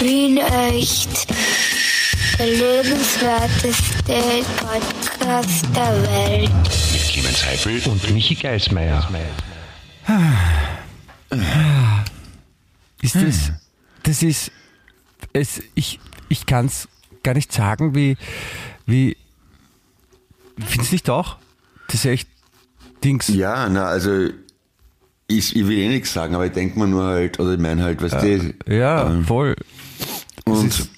Wien echt. Der lebenswerteste Podcast der Welt. Mit Clemens Heifel und Michi Geismeier. Ist das, das ist, es, ich, ich kann es gar nicht sagen, wie, wie, findest du nicht auch? Das ist echt Dings. Ja, na, also ich, ich will eh nichts sagen, aber ich denke mir nur halt, oder ich meine halt, was die. Ja, ähm, voll. Und ist,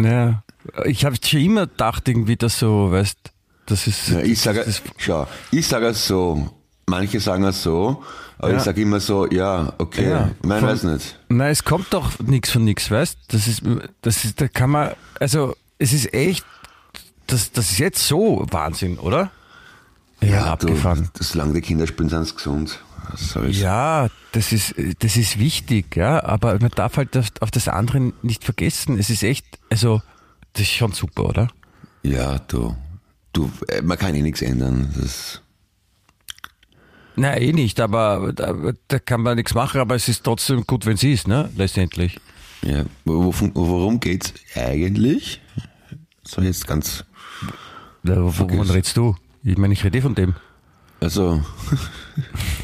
ja, ich habe schon immer gedacht, irgendwie, dass so, weißt, das ist. ja, ich sage, schau, ich sage es so, manche sagen es so, aber Ja. ich sage immer so, ja, okay, Ja, meine, von- weiß nicht. Nein, es kommt doch nichts von nichts, weißt? Das ist, das ist, da kann man, also es ist echt, das, das ist jetzt so Wahnsinn, oder? Ja, du, abgefahren. solange die Kinder spielen, sind sie gesund. Soll's? Ja, das ist, das ist wichtig, ja, aber man darf halt auf, auf das andere nicht vergessen. Es ist echt, also, das ist schon super, oder? Ja, du, du, äh, man kann eh nichts ändern. Das, Nein, eh nicht, aber da, da kann man nichts machen, aber es ist trotzdem gut, wenn sie ist, ne, letztendlich. ja, worum geht's eigentlich? So jetzt ganz, Ja, Wovon redest du? Ich meine, ich rede eh von dem. also,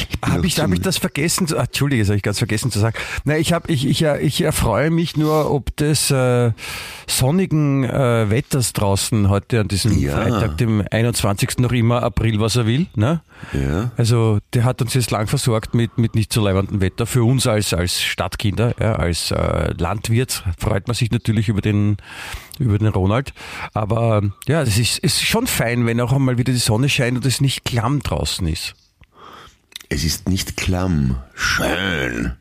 Habe ich, hab ich das vergessen? zu- Ah, Entschuldige, das habe ich ganz vergessen zu sagen. Nein, ich, hab, ich, ich, ich erfreue mich nur ob des äh, sonnigen äh, Wetters draußen heute an diesem Ja. Freitag, dem 21. noch immer April, was er will. Ne? ja, Also der hat uns jetzt lang versorgt mit, mit nicht so leibendem Wetter. Für uns als, als Stadtkinder, ja, als äh, Landwirt freut man sich natürlich über den, über den Ronald. Aber ja, das ist, ist schon fein, wenn auch einmal wieder die Sonne scheint und es nicht klamm draußen ist. Es ist nicht klamm, schön.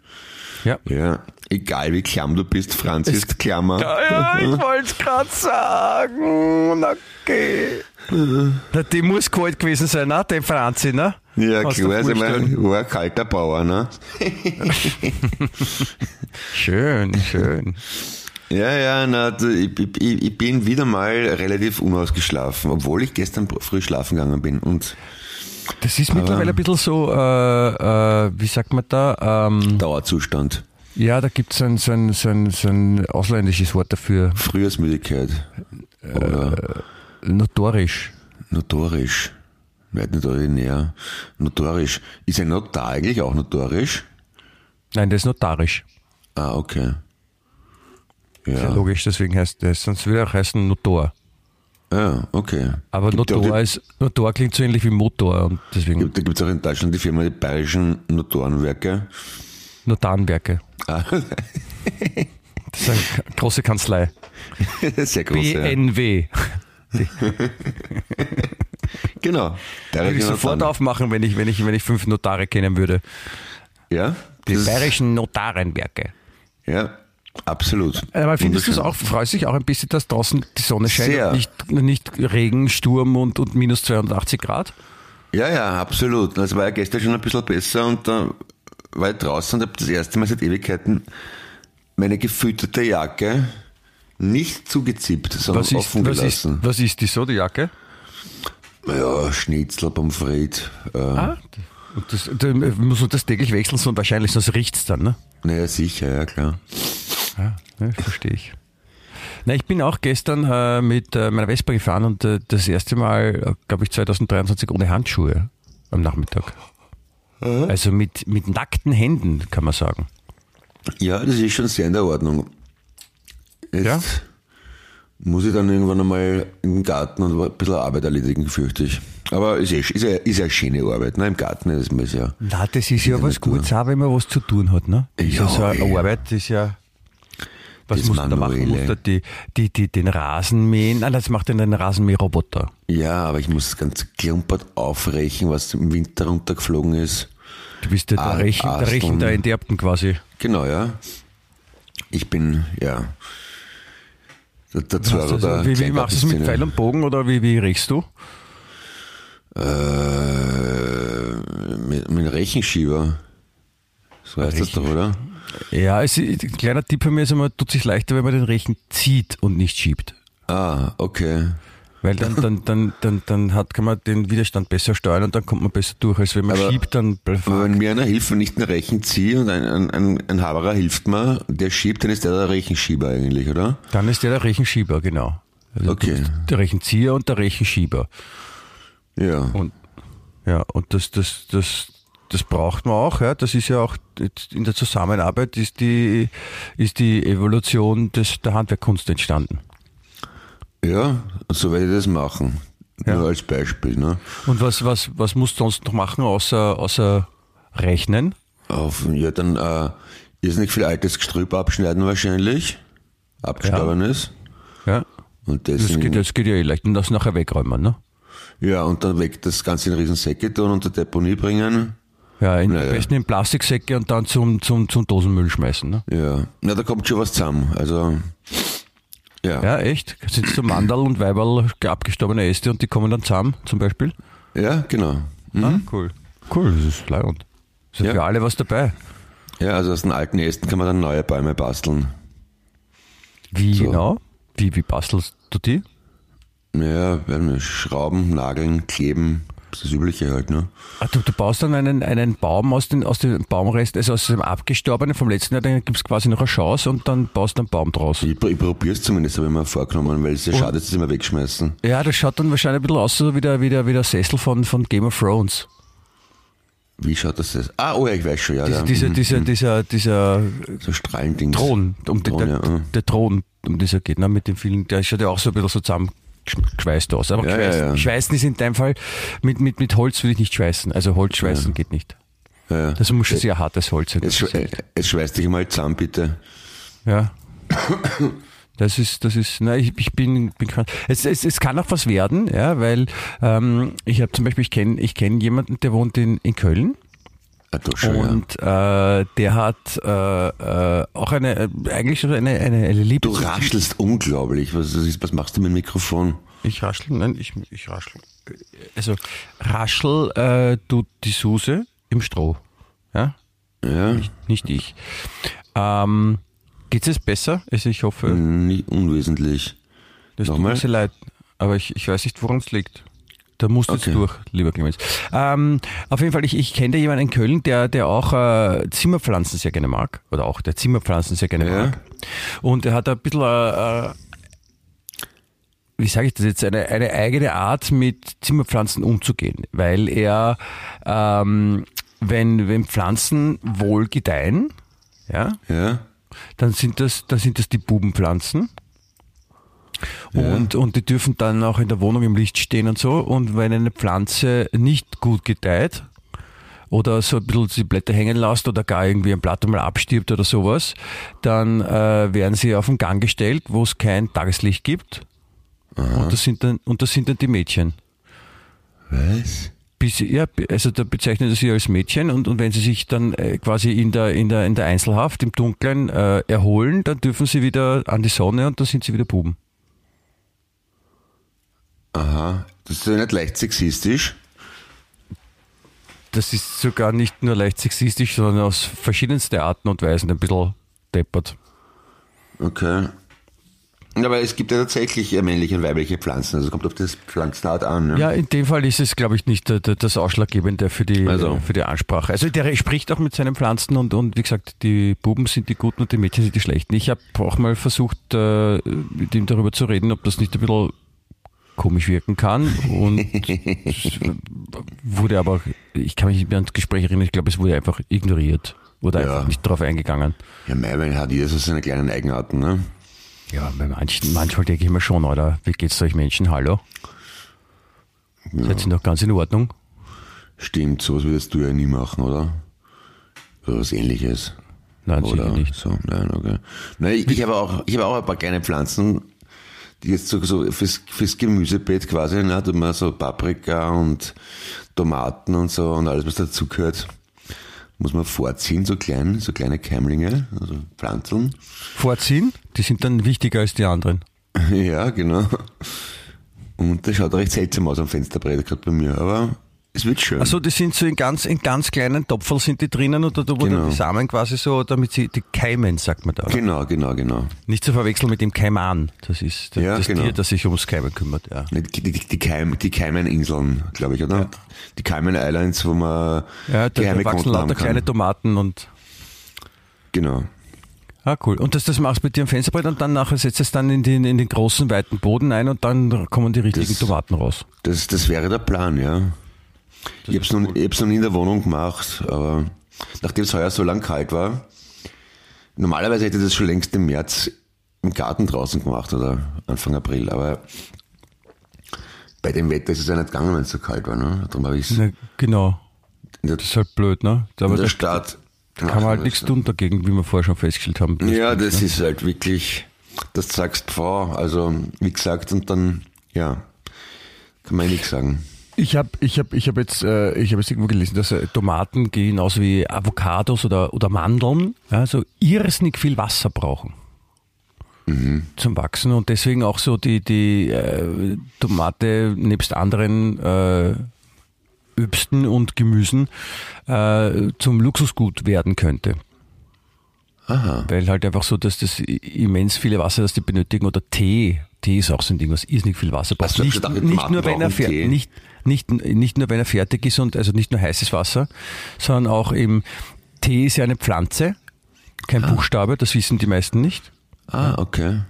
Ja. Ja, egal wie klamm du bist, Franz ist klammer. Ja, ich wollte es gerade sagen. Okay. Na, die muss kalt gewesen sein, ne? Der Franzi, ne? Ja, Aus klar, also, ich mein, war ein kalter Bauer, ne? Schön, schön. Ja, ja, na, ich, ich, ich bin wieder mal relativ unausgeschlafen, obwohl ich gestern früh schlafen gegangen bin. Und Das ist mittlerweile ein bisschen so, äh, äh, wie sagt man da? Ähm, Dauerzustand, ja, da gibt es ein, so, ein, so, ein, so ein ausländisches Wort dafür. Frühjahrsmüdigkeit oder Notorisch. notorisch. Nicht nicht ordinär. Notorisch. Ist ein Notar eigentlich auch notorisch? Nein, das ist notarisch. Ah, okay. Ja. Ja, logisch, deswegen heißt das, sonst würde er auch heißen Notor. Ja okay. Aber Gibt ja Notor, die- ist, Notor klingt so ähnlich wie Motor und deswegen Da gibt es auch in Deutschland die Firma die Bayerischen Notorenwerke. Notarenwerke. Ah, Das ist eine große Kanzlei. sehr groß. Ja. BNW. Genau. Würde ich sofort aufmachen, wenn ich, wenn ich, wenn ich fünf Notare kennen würde. Ja? Die bayerischen Notarenwerke. Ja, absolut. Aber findest du es auch, freust dich auch ein bisschen, dass draußen die Sonne scheint Sehr. und nicht, nicht Regen, Sturm und, und minus 280 Grad? Ja, ja, absolut. Das war ja gestern schon ein bisschen besser und da war ich draußen und habe das erste Mal seit Ewigkeiten meine gefütterte Jacke nicht zugezippt, sondern Was ist, offen was, ist, gelassen. was ist die so, die Jacke? Ja, Schnitzel, Pommes frites. Äh, Ah, und das, da muss man das täglich wechseln, so und wahrscheinlich, sonst riecht's dann, ne? Naja, sicher, ja klar. Ja, ne, verstehe ich. Na, ich bin auch gestern äh, mit äh, meiner Vespa gefahren und äh, das erste Mal, glaube ich, 2023 ohne Handschuhe am Nachmittag. Also mit, mit nackten Händen, kann man sagen. Ja, das ist schon sehr in der Ordnung. Jetzt Ja? muss ich dann irgendwann einmal im Garten und ein bisschen Arbeit erledigen, fürchte ich. Aber ist, eh, ist, ja, ist ja eine schöne Arbeit. Ne? Im Garten ist es ja. Na, das ist ja was Natur. Gutes, auch wenn man was zu tun hat, ne? Ja, Ja, so eine eh. Arbeit, ist ja. Was Das muss man da machen? Manuelle. Muss da die, die, die, den Rasen mähen? Nein, das macht dann ein Rasenmäherroboter. Ja, aber ich muss das ganze Klumpert aufrechen, was im Winter runtergeflogen ist. Du bist ja Ah, der Rechen, der. Rechen der Enterbten quasi. Genau, ja. Ich bin, ja. Der, der Zorro Also, der wie, wie machst du es mit. Pfeil und Bogen oder wie, wie riechst du? Äh, mit, mit Rechenschieber. So heißt das doch, oder? Ja, es, ein kleiner Tipp von mir ist immer, tut sich leichter, wenn man den Rechen zieht und nicht schiebt. Ah, okay. Weil dann, dann, dann, dann, dann hat, kann man den Widerstand besser steuern und dann kommt man besser durch, als wenn man Aber- schiebt, dann Aber wenn mir einer hilft, wenn ich den Rechen ziehe und ein, ein, ein, ein Haberer hilft mir, der schiebt, dann ist der der Rechenschieber eigentlich, oder? Dann ist der der Rechenschieber, genau. Also Okay. Der Rechenzieher und der Rechenschieber. Ja. Und ja, und das, das, das, das braucht man auch, ja. Das ist ja auch in der Zusammenarbeit ist die, ist die Evolution des, der Handwerkkunst entstanden. Ja, so werde ich das machen. Ja. Nur als Beispiel, ne? Und was, was, was musst du sonst noch machen, außer, außer rechnen? Auf, ja, dann äh, irrsinnig viel altes Gestrüpp abschneiden wahrscheinlich. Abgestorbenes. Ja. Und das, Das geht, das geht ja eh leicht. Und das nachher wegräumen, ne? ja, und dann weg das Ganze in Riesensäcke tun und zur Deponie bringen. Ja, in, Naja. am besten in Plastiksäcke und dann zum, zum, zum Dosenmüll schmeißen, ne? Ja. Na, da kommt schon was zusammen. Also, ja. Ja, echt? Sind so Mandal und Weiberl abgestorbene Äste und die kommen dann zusammen, zum Beispiel? Ja, genau. Mhm. Ah, cool. Cool, das ist leibend. Ist ja, Ja. für alle was dabei. Ja, also aus den alten Ästen kann man dann neue Bäume basteln. Wie So. genau? Wie, wie bastelst du die? Ja, Schrauben, Nageln, Kleben, das ist das Übliche halt, ne? Ah, du, du baust dann einen, einen Baum aus, den, aus dem Baumrest, also aus dem abgestorbenen vom letzten Jahr, dann gibt's quasi noch eine Chance und dann baust du einen Baum draus. Ich, ich probiere es zumindest, habe ich mir vorgenommen, weil es ja schade ist, dass immer wegschmeißen. Ja, das schaut dann wahrscheinlich ein bisschen aus so wie der, wie der, wie der Sessel von, von Game of Thrones. Wie schaut das aus? Ah, oh ja, ich weiß schon, ja. Diese, ja. dieser, Mhm. dieser, dieser, dieser so Strahlendings. Thron, um den, Thron, der, ja, mhm. der Thron, um dieser geht, ne, mit dem vielen, der schaut ja auch so ein bisschen so zusammengeschweißt aus. Aber Ja, geschweißt, ja, ja. schweißen ist in deinem Fall, mit, mit, mit Holz würde ich nicht schweißen. Also Holz schweißen geht nicht. Ja. Das muss schon sehr hartes Holz sein. Jetzt, schwe- äh, jetzt schweiß dich mal zusammen, bitte. Ja. Das ist, das ist, na, ich, ich bin, bin. Es, es, es kann auch was werden, ja, weil ähm, ich habe zum Beispiel, ich kenne ich kenn jemanden, der wohnt in, in Köln Schon, und äh, der hat äh, äh, auch eine, äh, eigentlich eine, eine, eine Du Lieblings... raschelst unglaublich. Was, was, machst du mit dem Mikrofon? Ich raschel, nein, ich, ich raschel. Also raschel äh, tut die Suse im Stroh, ja, Ja, nicht ich. Ähm, Geht es besser? Also ich hoffe, nicht unwesentlich. das tut Nochmal? mir sehr leid, aber ich, ich weiß nicht, woran es liegt. Da musst du Okay. jetzt durch, lieber Clemens. Ähm, auf jeden Fall, ich, ich kenne da jemanden in Köln, der, der auch äh, Zimmerpflanzen sehr gerne mag. Oder auch der Zimmerpflanzen sehr gerne Ja. mag. Und er hat ein bisschen, äh, äh, wie sage ich das jetzt, eine, eine eigene Art mit Zimmerpflanzen umzugehen. Weil er, ähm, wenn, wenn Pflanzen wohl gedeihen, ja, Ja, dann sind das, dann sind das die Bubenpflanzen. Und, und die dürfen dann auch in der Wohnung im Licht stehen und so. Und wenn eine Pflanze nicht gut gedeiht oder so ein bisschen die Blätter hängen lässt oder gar irgendwie ein Blatt mal abstirbt oder sowas, dann äh, werden sie auf den Gang gestellt, wo es kein Tageslicht gibt. Und das, sind dann, und das sind dann die Mädchen. was? Bis, ja, also da bezeichnet er sie als Mädchen und, und wenn sie sich dann äh, quasi in der, in, der, in der Einzelhaft im Dunkeln äh, erholen, dann dürfen sie wieder an die Sonne und dann sind sie wieder Buben. Aha, das ist ja nicht leicht sexistisch. Das ist sogar nicht nur leicht sexistisch, sondern aus verschiedensten Arten und Weisen ein bisschen deppert. Okay. Aber es gibt ja tatsächlich männliche und weibliche Pflanzen, also kommt auf das Pflanzenart an. Ne? Ja, in dem Fall ist es, glaube ich, nicht das Ausschlaggebende für die, Also. für die Ansprache. Also der spricht auch mit seinen Pflanzen und, und wie gesagt, die Buben sind die Guten und die Mädchen sind die Schlechten. Ich habe auch mal versucht, äh, mit ihm darüber zu reden, ob das nicht ein bisschen komisch wirken kann und wurde aber, ich kann mich nicht mehr ans Gespräch erinnern, ich glaube, es wurde einfach ignoriert, wurde Ja. einfach nicht darauf eingegangen. Ja, Maiwein hat jeder so seine kleinen Eigenarten, ne? Ja, bei manchen, manchmal denke ich mir schon, oder? Wie geht's euch Menschen? Hallo? Seid ihr noch ganz in Ordnung? Stimmt, sowas würdest du ja nie machen, oder? Oder was ähnliches. Nein, oder sicher nicht. So, nein, okay. Nein, ich, ich habe auch, ich habe auch ein paar kleine Pflanzen, jetzt so, so fürs, fürs Gemüsebeet quasi, ne, tut man so Paprika und Tomaten und so und alles, was dazugehört, muss man vorziehen, so klein, so kleine Keimlinge, also Pflanzeln. Vorziehen, die sind dann wichtiger als die anderen. Ja, genau. Und das schaut recht seltsam aus am Fensterbrett, gerade bei mir, aber es wird schön. Also die sind so in ganz, in ganz kleinen Topferl sind die drinnen oder da wurden Genau. die Samen quasi so, damit sie die keimen, sagt man da. oder? Genau, genau, genau. Nicht zu verwechseln mit dem Kaiman. Das ist das, Ja, das genau. Tier, das sich ums Keimen kümmert. Ja. Die, die, die, Keim, die Keimeninseln, glaube ich, oder? Die Cayman Islands, wo man Ja, da, geheime da wachsen lauter kleine Tomaten und Genau. Ah, cool. Und das, das machst du mit dir am Fensterbrett und dann nachher setzt es dann in den, in den großen, weiten Boden ein und dann kommen die richtigen Das- Tomaten raus. Das, das wäre der Plan, ja. Ich habe es hab's noch nie in der Wohnung gemacht, aber nachdem es heuer so lang kalt war, normalerweise hätte ich das schon längst im März im Garten draußen gemacht oder Anfang April, aber bei dem Wetter ist es ja nicht gegangen, wenn es so kalt war. Ne? Darum habe ich es Na, genau. der, Das ist halt blöd, ne? Aber in der da Stadt. kann man halt nichts tun dagegen, wie wir vorher schon festgestellt haben. Ja, bringt, das ne? ist halt wirklich, das sagst Frau, also wie gesagt, und dann, ja, kann man eh nichts sagen. Ich habe ich hab, ich hab jetzt, äh, ich hab jetzt irgendwo gelesen, dass äh, Tomaten genauso wie Avocados oder, oder Mandeln ja, so irrsinnig viel Wasser brauchen zum Wachsen und deswegen auch so die, die äh, Tomate nebst anderen äh, Obsten und Gemüsen äh, zum Luxusgut werden könnte. Aha. Weil halt einfach so, dass das immens viele Wasser, das die benötigen oder Tee. Tee ist auch so ein Ding, was irrsinnig viel Wasser braucht. Du Nicht, die nicht, nur, wenn er fer- nicht, nicht, nicht nur, wenn er fertig ist und also nicht nur heißes Wasser, sondern auch eben Tee ist ja eine Pflanze, kein Buchstabe, das wissen die meisten nicht. Ah, okay.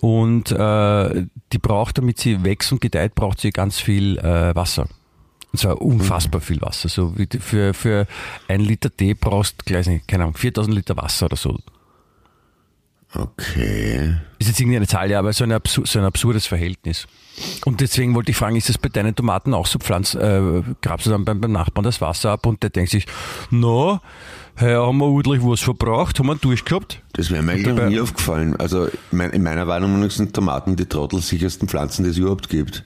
Und äh, die braucht, damit sie wächst und gedeiht, braucht sie ganz viel äh, Wasser. Und zwar unfassbar viel Wasser. So wie für, für ein Liter Tee brauchst gleich, nicht, keine Ahnung, 4000 Liter Wasser oder so. Okay. Ist jetzt irgendwie eine Zahl, ja, aber so, eine absur so ein absurdes Verhältnis. Und deswegen wollte ich fragen, ist das bei deinen Tomaten auch so? Pflanz, äh, grabst du dann beim, beim Nachbarn das Wasser ab und der denkt sich, na, heuer haben wir ordentlich was verbraucht, haben wir durchgehabt? Das wäre mir eigentlich noch nie aufgefallen. Also mein- in meiner Wahrnehmung sind Tomaten die trottelsichersten Pflanzen, die es überhaupt gibt.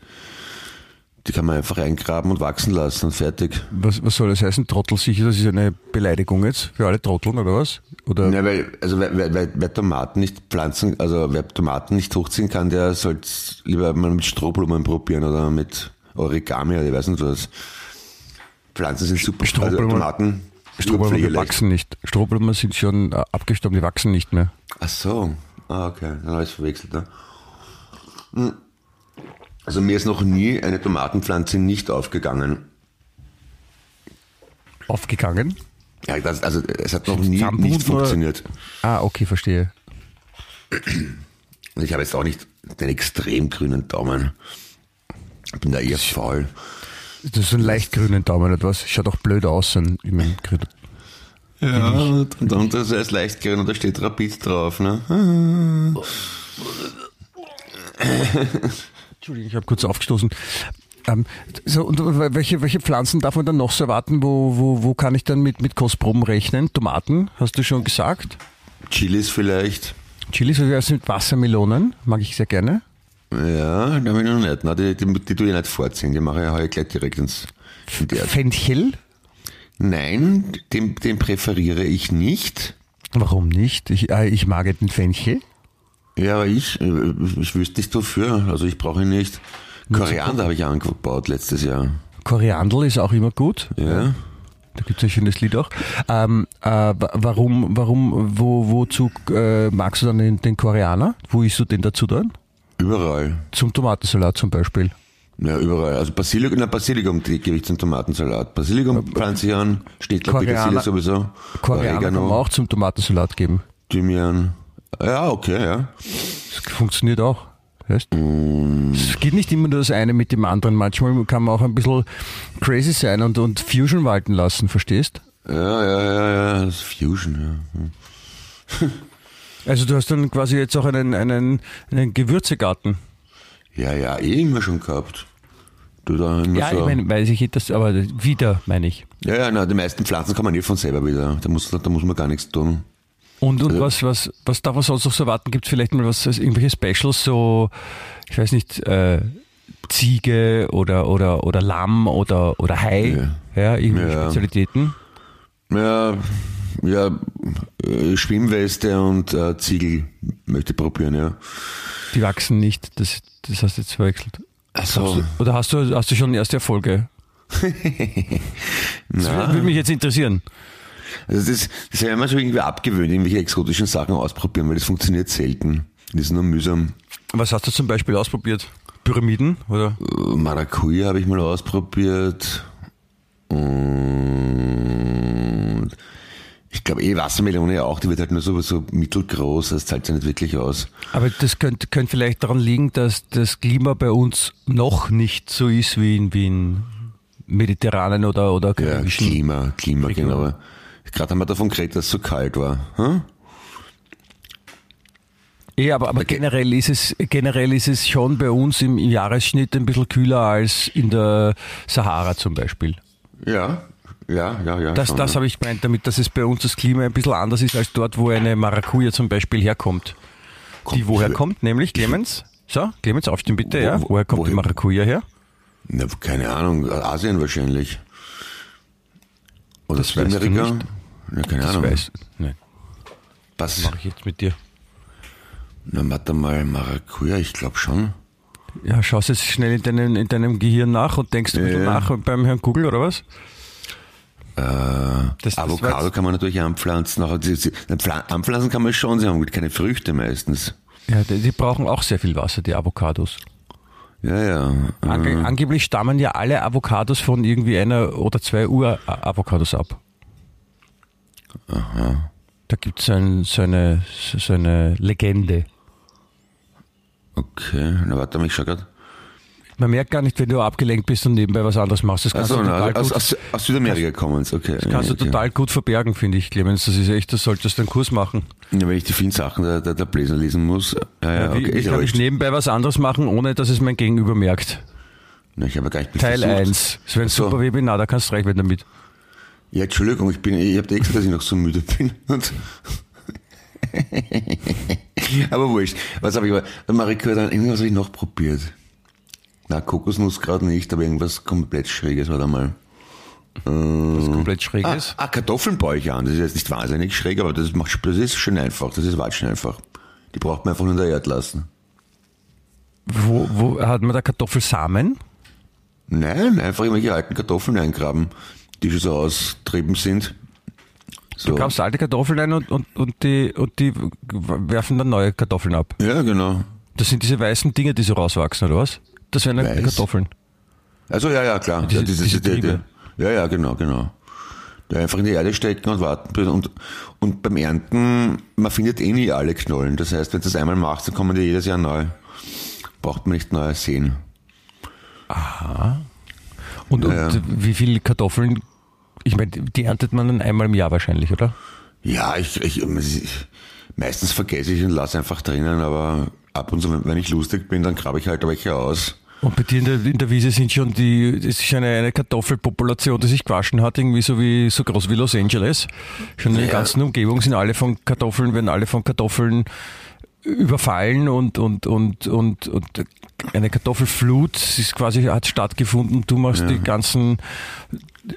Die kann man einfach eingraben und wachsen lassen und fertig. Was, was soll das heißen? Trottelsicher, das ist eine Beleidigung jetzt für alle Trotteln oder was? Oder? Ja, weil, also wer, wer, wer, Tomaten nicht pflanzen, also wer Tomaten nicht hochziehen kann, der sollte lieber mal mit Strohblumen probieren oder mit Origami oder ich weiß nicht was. Pflanzen sind super. Also Strohblumen- Tomaten Strohblumen wachsen nicht. Strohblumen sind schon äh, abgestorben, die wachsen nicht mehr. Ach so. Ah, okay. Dann habe ich verwechselt. Ne? Hm. Also mir ist noch nie eine Tomatenpflanze nicht aufgegangen. Aufgegangen? Ja, das, also es hat noch nie Zahnbund nicht oder- funktioniert. Ah, okay, verstehe. Und ich habe jetzt auch nicht den extrem grünen Daumen. Ich bin da eher faul. Das ist ein leicht grünen Daumen etwas. Schaut auch blöd aus, ein, ich mein, grün. Ja, und, das ist leicht grün und da steht Rapid drauf. Ne? Entschuldigung, ich habe kurz aufgestoßen. Ähm, so, und welche, welche Pflanzen darf man dann noch so erwarten? Wo, wo, wo kann ich dann mit, mit Kostproben rechnen? Tomaten, hast du schon gesagt. Chilis vielleicht. Chilis, wie wär's mit Wassermelonen? Mag ich sehr gerne. Ja, da ich noch nicht. Na, die, die, die tue ich nicht vorziehen. Die mache ich heute gleich direkt ins in. Fenchel? Nein, den, den präferiere ich nicht. Warum nicht? Ich, äh, ich mag den Fenchel. Ja, aber ich, äh, ich wüsste nicht wofür. Also ich brauche ihn nicht. Koriander habe ich angebaut letztes Jahr. Koriandel ist auch immer gut. Ja. Da gibt es ein schönes Lied auch. Ähm, äh, wa- warum, warum, wo, wozu äh, magst du dann den, den Koreaner? Wo isst du den dazu dann? Überall. Zum Tomatensalat zum Beispiel. Ja, überall. Also Basilikum, na, Basilikum gebe ich zum Tomatensalat. Basilikum pflanze ich an, Schnittler, Koreaner- Petersilie sowieso. Koreaner kann man auch zum Tomatensalat geben. Thymian. Ja, okay, ja. Das funktioniert auch. Weißt? Es geht nicht immer nur das eine mit dem anderen. Manchmal kann man auch ein bisschen crazy sein und, und Fusion walten lassen, verstehst? Ja, ja, ja, ja. Das ist Fusion, ja. Also du hast dann quasi jetzt auch einen, einen, einen Gewürzegarten. Ja, ja, eh immer schon gehabt. Du da immer Ja, so. ich meine, weiß ich das, aber wieder meine ich. ja, ja, na, die meisten Pflanzen kann man eh von selber wieder. Da muss, da muss man gar nichts tun. Und, und was, was, was darf man sonst noch so erwarten? Gibt es vielleicht mal was, also irgendwelche Specials, so, ich weiß nicht, äh, Ziege oder, oder, oder Lamm oder, oder Hai? Ja, irgendwelche Ja. Spezialitäten. Ja, ja, äh, Schwimmweste und äh, Ziegel möchte ich probieren, ja. Die wachsen nicht, das, das hast du jetzt verwechselt. Also, Oder hast du, hast du schon erste Erfolge? Das würde mich jetzt interessieren. Also das, das habe ich mir schon irgendwie abgewöhnt, irgendwelche exotischen Sachen ausprobieren, weil das funktioniert selten. Das ist nur mühsam. Was hast du zum Beispiel ausprobiert? Pyramiden oder? Äh, Maracuja habe ich mal ausprobiert. Und ich glaube eh Wassermelone auch, die wird halt nur so, so mittelgroß, das zahlt sich nicht wirklich aus. Aber das könnte, könnte vielleicht daran liegen, dass das Klima bei uns noch nicht so ist wie in, wie in mediterranen oder, oder Ja, karibischen. Klima, Klima, Region. genau. Gerade haben wir davon geredet, dass es so kalt war. Hm? Ja, aber, aber generell ist es generell ist es schon bei uns im Jahresschnitt ein bisschen kühler als in der Sahara zum Beispiel. Ja, ja, ja, ja. Das, schon, das ja. habe ich gemeint damit, dass es bei uns das Klima ein bisschen anders ist als dort, wo eine Maracuja zum Beispiel herkommt. Die woher kommt, nämlich Clemens? So, Clemens, aufstehen bitte, Wo- ja. wo- Woher kommt die woher- Maracuja her? Na, keine Ahnung, Asien wahrscheinlich. Oder Südamerika? Ja, keine Das Ahnung. weiß. Nein, Was? mache ich jetzt mit dir. Na, warte mal, Maracuja, ich glaube schon. Ja, schaust jetzt schnell in deinem, in deinem Gehirn nach und denkst ein bisschen Ja. nach beim Herrn Google oder was? Äh, Das- das Avocado kann man natürlich anpflanzen. Auch, anpflanzen kann man schon, sie haben keine Früchte meistens. Ja, die, die brauchen auch sehr viel Wasser, die Avocados. Ja, ja. Ange Äh, Angeblich stammen ja alle Avocados von irgendwie einer oder zwei Ur-Avocados ab. Aha. Da gibt es ein, so, eine, so eine Legende. Okay, na warte mal, ich schau grad. Man merkt gar nicht, wenn du abgelenkt bist und nebenbei was anderes machst. Das kannst Achso, du na, total, aus, gut, aus, aus Südamerika kommen okay. das kannst du okay. total gut verbergen, finde ich, Clemens. Das ist echt, das solltest du einen Kurs machen. Ja, wenn ich die vielen Sachen der, der, der Bläser lesen muss. Ja, ja, okay, wie ist kann ich nebenbei was anderes machen, ohne dass es mein Gegenüber merkt? Na, ich habe ja gar nicht Teil versucht. 1. Das wäre ein so. super Webinar, da kannst du recht werden damit. Ja, Entschuldigung, ich bin, ich habe gesagt, dass ich noch so müde bin. Und aber wurscht. Was habe ich aber, der Marika, dann irgendwas habe ich noch probiert. Na, Kokosnuss gerade nicht, aber irgendwas komplett Schräges war da mal. Was komplett schräg Ah, ist. ah, Kartoffeln baue ich an. Das ist jetzt nicht wahnsinnig schräg, aber das, macht, das ist schön einfach. Das ist watschen einfach. Die braucht man einfach nur in der Erde lassen. Wo, wo hat man da Kartoffelsamen? Nein, einfach irgendwelche alten Kartoffeln eingraben, die schon so austrieben sind. So. Du kaufst alte Kartoffeln ein und, und, und, die, und die werfen dann neue Kartoffeln ab. Ja, genau. Das sind diese weißen Dinge, die so rauswachsen, oder was? Das wären Weiß? Kartoffeln. Also ja, ja, klar. Diese- ja, diese, diese die, die, ja, ja, genau, genau. Ja, einfach in die Erde stecken und warten. Und, und beim Ernten, man findet eh nie alle Knollen. Das heißt, wenn du das einmal machst, dann kommen die jedes Jahr neu. Braucht man nicht neu sehen. Und, Ja, und ja. wie viele Kartoffeln, ich meine, die erntet man dann einmal im Jahr wahrscheinlich, oder? Ja, ich, ich, ich meistens vergesse ich und lasse einfach drinnen, aber ab und zu, wenn- ich lustig bin, dann grabe ich halt welche aus. Und bei dir in der, in der Wiese sind schon die, es ist eine, eine Kartoffelpopulation, die sich gewaschen hat, irgendwie so wie so groß wie Los Angeles. Schon in der Ja. ganzen Umgebung sind alle von Kartoffeln, werden alle von Kartoffeln überfallen und, und, und, und, und eine Kartoffelflut ist quasi hat stattgefunden. Du machst die ganzen,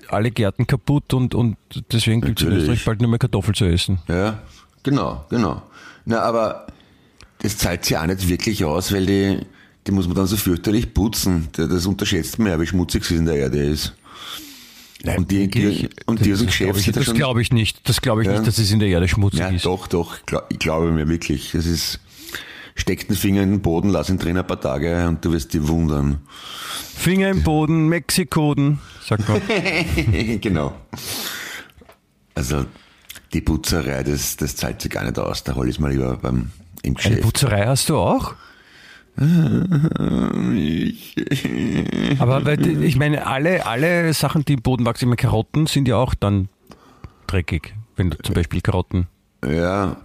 alle Gärten kaputt und, und deswegen gibt es in. Österreich bald nur mehr Kartoffel zu essen. Ja, genau, genau. Na, aber das zahlt sich auch nicht wirklich aus, weil die, die muss man dann so fürchterlich putzen. Das das unterschätzt man ja, wie schmutzig sie in der Erde ist. Und die, die, und aus dem das das glaube ich nicht. Das glaube ich Ja. nicht, dass es in der Erde schmutzig Ja, ist. doch, doch, ich glaube mir wirklich. Das ist, steck den Finger in den Boden, lass ihn drin ein paar Tage und du wirst dich wundern. Finger im Boden, Mexikoden, sagt man. genau. Also, die Putzerei, das, das zahlt sich gar nicht aus. Da hol ich mal lieber beim, im Eine Geschäft. Putzerei hast du auch? Aber weil, ich meine, alle, alle Sachen, die im Boden wachsen, immer Karotten, sind ja auch dann dreckig. Wenn du zum Beispiel Karotten. Ja,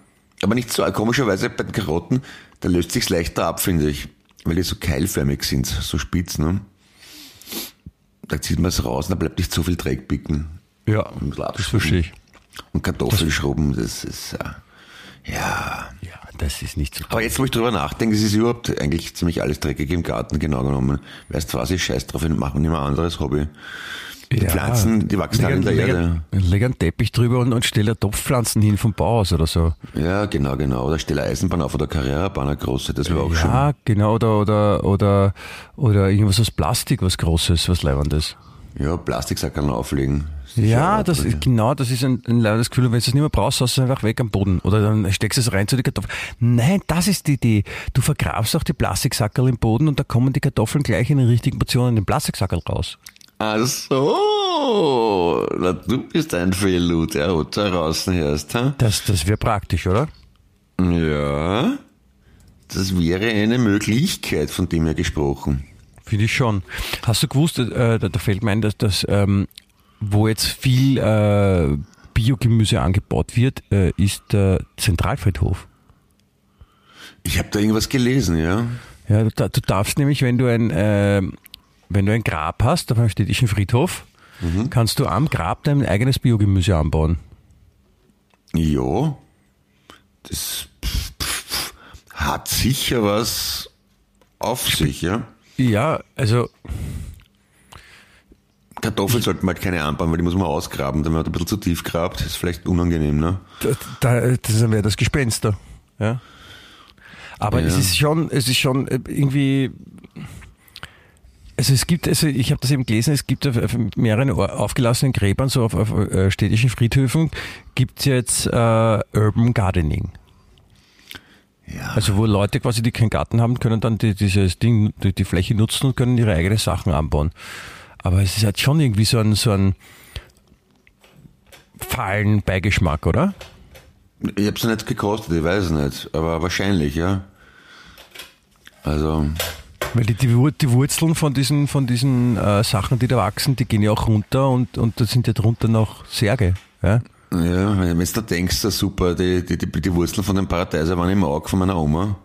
aber nicht so. Komischerweise bei den Karotten, da löst sich's leichter ab, finde ich. Weil die so keilförmig sind, so spitz, ne? Da zieht man es raus und da bleibt nicht so viel Dreck picken. Ja, Und das verstehe ich. Und Kartoffelschrubben, das ist, äh, ja. Ja, das ist nicht so Aber jetzt, wo ich drüber nachdenke, es ist überhaupt eigentlich ziemlich alles dreckig im Garten, genau genommen. Weißt du was, ich scheiß drauf, ich mache nicht ein anderes Hobby. Die Ja. Pflanzen, die wachsen alle in der leg, Erde. Leg einen Teppich drüber und, und stell Topfpflanzen hin vom Bauhaus oder so. Ja, genau, genau. Oder stelle Eisenbahn auf oder Carrera-Bahn eine große, das wäre auch schön. Ja, genau, oder, oder, oder, oder irgendwas aus Plastik, was Großes, was Leibendes. Ja, Plastiksackerl auflegen. Ja, das ist, genau, das ist ein, ein das Gefühl, wenn du es nicht mehr brauchst, hast du es einfach weg am Boden. Oder dann steckst du es rein zu den Kartoffeln. Nein, das ist die Idee. Du vergrabst auch die Plastiksackerl im Boden und da kommen die Kartoffeln gleich in den richtigen Portionen in den Plastiksackerl raus. Ach so, Na, du bist ein Fehllut, ja, wo du draußen hörst, ha? Das, das wäre praktisch, oder? Ja, das wäre eine Möglichkeit, von dem her gesprochen. Finde ich schon. Hast du gewusst, äh, da, da fällt mir ein, dass das, ähm, wo jetzt viel äh, Biogemüse angebaut wird, äh, ist der Zentralfriedhof. Ich habe da irgendwas gelesen, ja. Ja, du, du darfst nämlich, wenn du ein, äh, wenn du ein Grab hast auf einem städtischen Friedhof, kannst du am Grab dein eigenes Biogemüse anbauen. Ja, das pf, pf, hat sicher was auf sich, ja. Ja, also Kartoffeln sollte man halt keine anbauen, weil die muss man ausgraben. Wenn man ein bisschen zu tief grabt, ist vielleicht unangenehm, ne? da, da, das wäre das Gespenster. Ja. Aber Ja. es ist schon, es ist schon äh, irgendwie. Also es gibt, also ich habe das eben gelesen, es gibt auf, auf mehreren aufgelassenen Gräbern, so auf, auf äh, städtischen Friedhöfen, gibt es jetzt äh, Urban Gardening. Ja. Also wo Leute quasi, die keinen Garten haben, können dann die, dieses Ding, die, die Fläche nutzen und können ihre eigenen Sachen anbauen. Aber es ist halt schon irgendwie so ein, so ein fahlen Beigeschmack, oder? Ich habe es nicht gekostet, ich weiß es nicht, aber wahrscheinlich, ja. Also, Weil die, die, Wur- die Wurzeln von diesen, von diesen äh, Sachen, die da wachsen, die gehen ja auch runter und, und da sind ja drunter noch Särge. Ja? ja, wenn du da denkst, das super, die, die, die, die Wurzeln von dem Paradeiser waren im Auge von meiner Oma.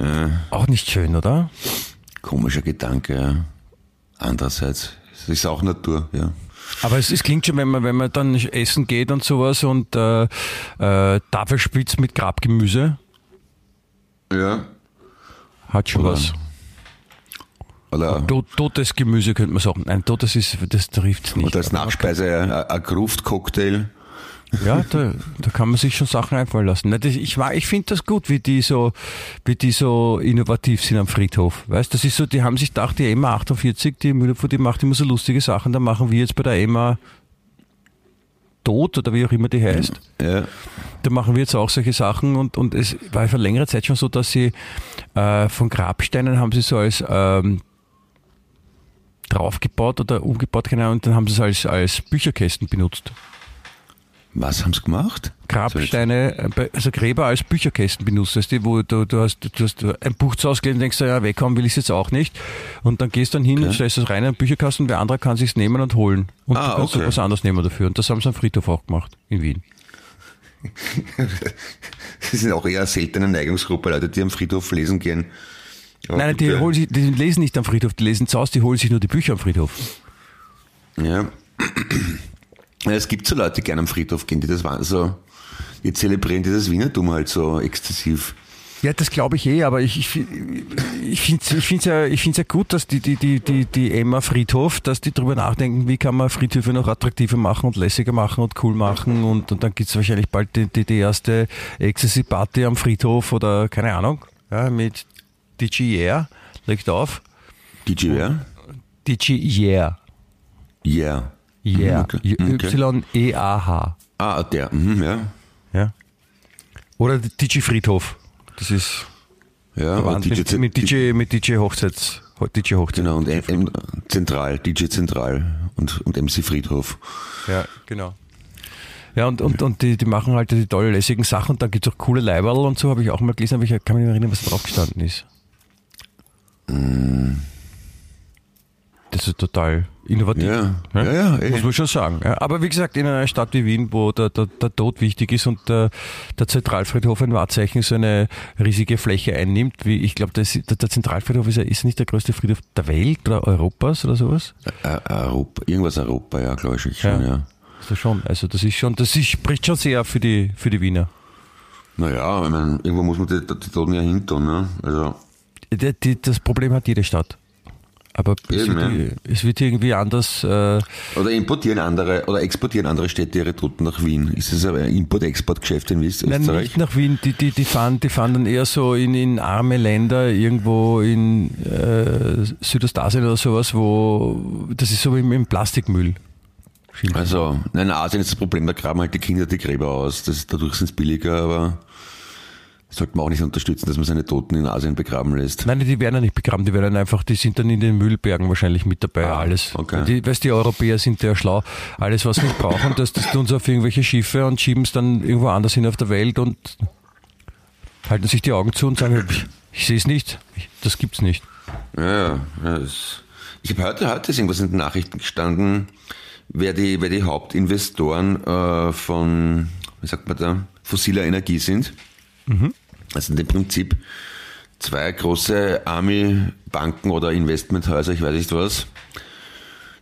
Ja, Auch nicht schön, oder? komischer Gedanke, ja. Andererseits, es ist auch Natur, ja. Aber es, es klingt schon, wenn man, wenn man dann essen geht und sowas und äh, äh, Tafelspitz mit Grabgemüse, Ja. hat schon Oder- was. Oder, Tot, totes Gemüse könnte man sagen. Nein, totes ist, das trifft nicht. oder als Nachspeise ein, ein Gruftcocktail. Ja, da, da kann man sich schon Sachen einfallen lassen. Ich war- ich finde das gut, wie die so, wie die so innovativ sind am Friedhof. Weißt, das ist so, die haben sich gedacht, die EMA 48, die Müllabfuhr, die macht immer so lustige Sachen. Da machen wir jetzt bei der EMA tot oder wie auch immer die heißt. Ja. Da machen wir jetzt auch solche Sachen und, und es war vor längerer Zeit schon so, dass sie äh, von Grabsteinen haben sie so als ähm, draufgebaut oder umgebaut, Ahnung, und dann haben sie es als, als Bücherkästen benutzt. Was haben sie gemacht? Grabsteine, äh, also Gräber als Bücherkästen benutzt. Weißt du, wo du, du, hast, du hast ein Buch zu Hause gelesen und denkst, ja, weghauen will ich es jetzt auch nicht. Und dann gehst dann hin und stellst es rein in einen Bücherkasten, wer andere kann sich's nehmen und holen. Und Ah, du kannst okay. was anderes nehmen dafür. Und das haben sie am Friedhof auch gemacht, in Wien. Sie sind auch eher seltene Neigungsgruppe, Leute, die am Friedhof lesen gehen. Aber Nein, die, holen sich, die lesen nicht am Friedhof, die lesen zu Hause, die holen sich nur die Bücher am Friedhof. Ja. Es gibt so Leute, die gerne am Friedhof gehen, die das waren so, die zelebrieren dieses Wienertum halt so exzessiv. Ja, das glaube ich eh, aber ich, ich, ich finde es ich find's ja, ich find's ja gut, dass die, die, die, die, die Emma Friedhof, dass die drüber nachdenken, wie kann man Friedhöfe noch attraktiver machen und lässiger machen und cool machen und, und dann gibt's wahrscheinlich bald die, die, die erste Ecstasy-Party am Friedhof oder keine Ahnung, ja, mit DJ Yeah, legt auf. DJ wer? DJ Yeah, Yeah. Yeah, okay. Y-E-A-H, Ah, der, mhm, ja. ja. Oder DJ Friedhof, das ist Ja, und mit, mit DJ, mit DJ Hochzeits, DJ Hochzeits. Genau, und M, M, Zentral, DJ Zentral und, und MC Friedhof. Ja, genau. Ja, und, und, und die, die machen halt die tolle, lässigen Sachen und dann gibt's auch coole Leiberl und so, habe ich auch mal gelesen, aber ich kann mich nicht erinnern, was drauf gestanden ist. Das ist total innovativ. Ja, ja, ja, eh. Muss man schon sagen. Ja, aber wie gesagt, in einer Stadt wie Wien, wo der, der, der Tod wichtig ist und der, der Zentralfriedhof ein Wahrzeichen so eine riesige Fläche einnimmt, wie ich glaube, der, der Zentralfriedhof ist ja ist nicht der größte Friedhof der Welt oder Europas oder sowas. Äh, Europa, irgendwas Europa, ja, glaube ich schon, Ja. ja. Das schon. Also das ist schon, das ist, spricht schon sehr für die, für die Wiener. Naja, ich meine, irgendwo muss man die, die Toten ja hin tun, ne? Also, Die, die, das Problem hat jede Stadt. Aber es, Eben, wird, es wird irgendwie anders. Äh, Oder importieren andere oder exportieren andere Städte ihre Toten nach Wien? Ist das ein Import-Export-Geschäft in Nein, Österreich? nicht nach Wien. Die, die, die, fahren, die fahren dann eher so in, in arme Länder, irgendwo in äh, Südostasien oder sowas, wo das ist so wie im Plastikmüll. Also, nein, in Asien ist das Problem, da graben halt die Kinder die Gräber aus. Das, dadurch sind es billiger, aber sollte man auch nicht unterstützen, dass man seine Toten in Asien begraben lässt. Nein, die werden ja nicht begraben, die werden einfach, die sind dann in den Müllbergen wahrscheinlich mit dabei, Ah, alles. okay. Die, weißt, die Europäer sind ja schlau. Alles, was nicht brauchen, das, das tun sie auf irgendwelche Schiffe und schieben es dann irgendwo anders hin auf der Welt und halten sich die Augen zu und sagen, ich, ich sehe es nicht, ich, das gibt's nicht. Ja, das, ich habe heute, heute ist irgendwas in den Nachrichten gestanden, wer die, wer die Hauptinvestoren äh, von, wie sagt man da, fossiler Energie sind. Also im Prinzip zwei große Army-Banken oder Investmenthäuser, ich weiß nicht was.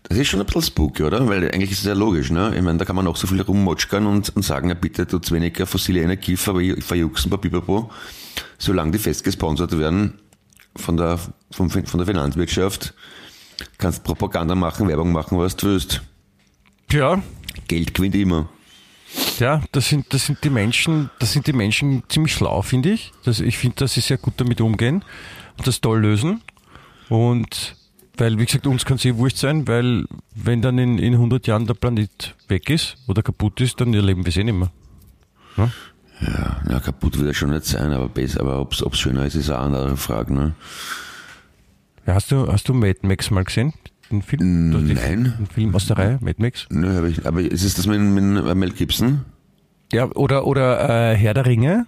Das ist schon ein bisschen spooky, oder? Weil eigentlich ist es ja logisch, ne? Ich meine, da kann man auch so viel rummotschkern und, und sagen, ja bitte tut's weniger fossile Energie ver- verjuxen, papipapo. Solange die fest gesponsert werden von der, vom, von der Finanzwirtschaft, kannst Propaganda machen, Werbung machen, was du willst. Ja, Geld gewinnt immer. Ja, das sind, das sind die Menschen, das sind die Menschen ziemlich schlau, finde ich. Das, ich finde, dass sie sehr gut damit umgehen und das toll lösen. Und weil, wie gesagt, uns kann es eh wurscht sein, weil wenn dann in, in 100 Jahren der Planet weg ist oder kaputt ist, dann erleben wir es eh nicht mehr. Ja, ja, kaputt wird er schon nicht sein, aber besser, aber ob's, ob's schöner ist, ist eine andere Frage, ne? Ja, hast du, hast du Mad Max mal gesehen? Den Film? Du hast die- Nein. Den Film aus der Reihe, Mad Max? Nö, hab ich, aber ist es das mit, mit Mel Gibson? Ja, oder, oder äh, Herr der Ringe.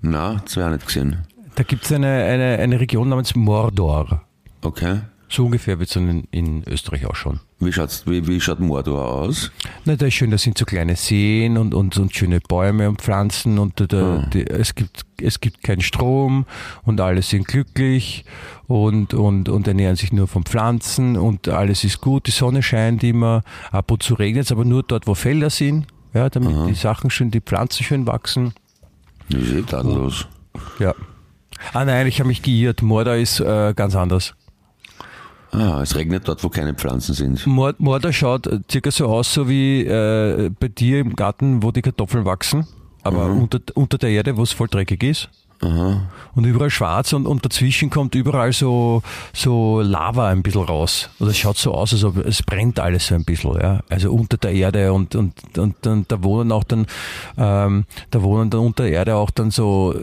Na, das habe ich auch nicht gesehen. Da gibt es eine, eine, eine Region namens Mordor. Okay. So ungefähr wird es in, in Österreich ausschauen. Wie, schaut's, wie, wie schaut Mordor aus? Na, da ist schön, da sind so kleine Seen und, und, und schöne Bäume und Pflanzen und da, da, die, es, gibt, es gibt keinen Strom und alle sind glücklich und, und, und ernähren sich nur von Pflanzen und alles ist gut, die Sonne scheint immer, ab und zu regnet es, aber nur dort, wo Felder sind, ja, damit die Sachen schön, die Pflanzen schön wachsen. Wie sieht das los? Ja. Ah nein, ich habe mich geirrt, Mordor ist äh, ganz anders. Ah, es regnet dort, wo keine Pflanzen sind. Mord- Mordor schaut äh, circa so aus, so wie äh, bei dir im Garten, wo die Kartoffeln wachsen, aber unter, unter der Erde, wo es voll dreckig ist. Aha. Und überall schwarz und, und dazwischen kommt überall so, so Lava ein bisschen raus. Oder es schaut so aus, als ob es brennt alles so ein bisschen, ja. Also unter der Erde und, und, und, und da wohnen auch dann, ähm, da wohnen dann unter der Erde auch dann so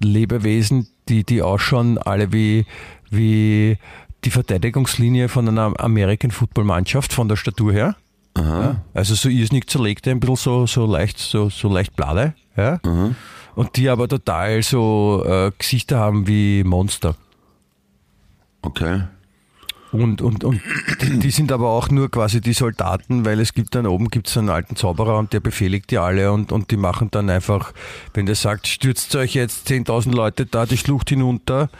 Lebewesen, die, die ausschauen alle wie, wie die Verteidigungslinie von einer American Football Mannschaft von der Statur her. Ja, also so irrsinnig zerlegte, ein bisschen so, so leicht, so, so leicht blade, ja. Und die aber total so äh, Gesichter haben wie Monster. Okay. Und, und, und die, die sind aber auch nur quasi die Soldaten, weil es gibt dann oben gibt's einen alten Zauberer und der befehligt die alle und, und die machen dann einfach, wenn der sagt, stürzt euch jetzt 10.000 Leute da die Schlucht hinunter,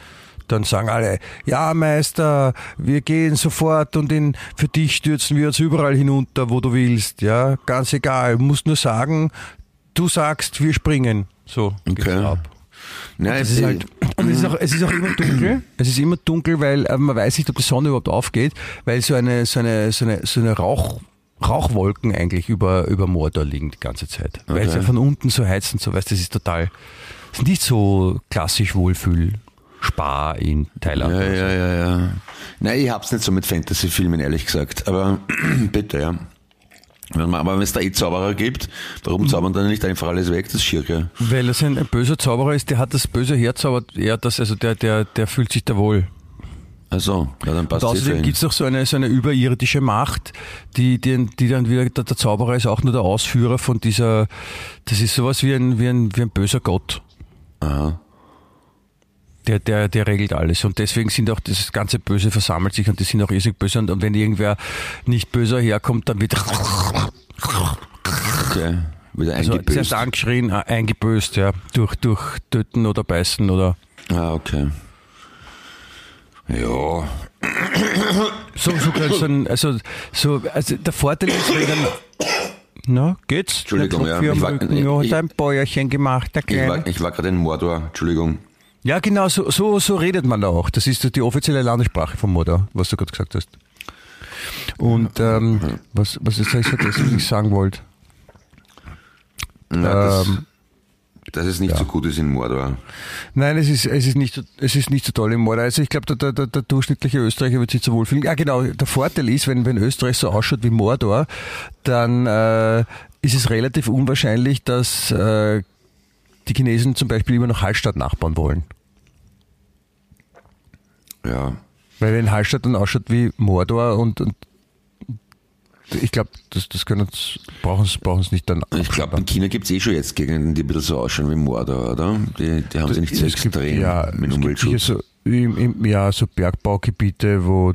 dann sagen alle, ja Meister, wir gehen sofort und in, für dich stürzen wir uns überall hinunter, wo du willst, ja, ganz egal, musst nur sagen, du sagst, wir springen. So geht's Okay. ab. Nein, Es ist halt, und es ist, auch, es ist auch immer dunkel. Es ist immer dunkel, weil äh, man weiß nicht, ob die Sonne überhaupt aufgeht, weil so eine, so eine, so eine, so eine Rauch, Rauchwolken eigentlich über, über Mordor liegen die ganze Zeit. Weil es Okay. ja von unten so heizt und so, weißt das ist total, das ist nicht so klassisch Wohlfühl. Spar in Thailand. Ja, ja, ja, ja. Nein, ich hab's nicht so mit Fantasy-Filmen, ehrlich gesagt. Aber bitte, ja. Wenn man- Aber wenn es da eh Zauberer gibt, warum Mhm. zaubern dann nicht einfach alles weg? Das ist schier, gell? Weil es ein, ein böser Zauberer ist, der hat das böse Herz, aber er das, also der, der, der fühlt sich da wohl. Also, ja, dann passt Und eh außerdem gibt es noch so eine, so eine überirdische Macht, die, die, die dann wieder, der, der Zauberer ist auch nur der Ausführer von dieser, das ist sowas wie ein, wie ein, wie ein böser Gott. Aha. Der, der, der regelt alles. Und deswegen sind auch das ganze Böse versammelt sich und die sind auch irrsinnig böse. Und, und wenn irgendwer nicht böser herkommt, dann wird Okay. Wieder also eingebüßt. zuerst angeschrien, äh, eingeböst, ja, durch, durch Töten oder Beißen oder ah, okay. Ja. so, so, so ein, also, so, also der Vorteil ist, wenn dann, na, geht's? Entschuldigung, ja. Ich war- ja, hat ein Bäuerchen gemacht, der Ich war, Kleine. ich war gerade in Mordor, Entschuldigung. Ja, genau, so, so, so redet man da auch. Das ist die offizielle Landessprache von Mordor, was du gerade gesagt hast. Und ähm, was, was ist das, was ich sagen wollte? Na, das, Ähm, dass es nicht so gut ist in Mordor. Nein, es ist, es ist nicht, so- es ist nicht so toll im Mordor. Also ich glaube, der, der, der durchschnittliche Österreicher wird sich so wohlfühlen. Ja, genau. Der Vorteil ist, wenn, wenn Österreich so ausschaut wie Mordor, dann äh, ist es relativ unwahrscheinlich, dass äh, die Chinesen zum Beispiel immer noch Hallstatt nachbauen wollen. Ja. Weil wenn Hallstatt dann ausschaut wie Mordor und, und ich glaube, das, das können uns, brauchen es brauchen es nicht dann Ich glaube, in China gibt es eh schon jetzt Gegenden, die ein bisschen so ausschauen wie Mordor, oder? Die, die haben sie nicht so gibt- extrem ja, mit Umweltschutz. so, im, im, ja, so Bergbaugebiete, wo,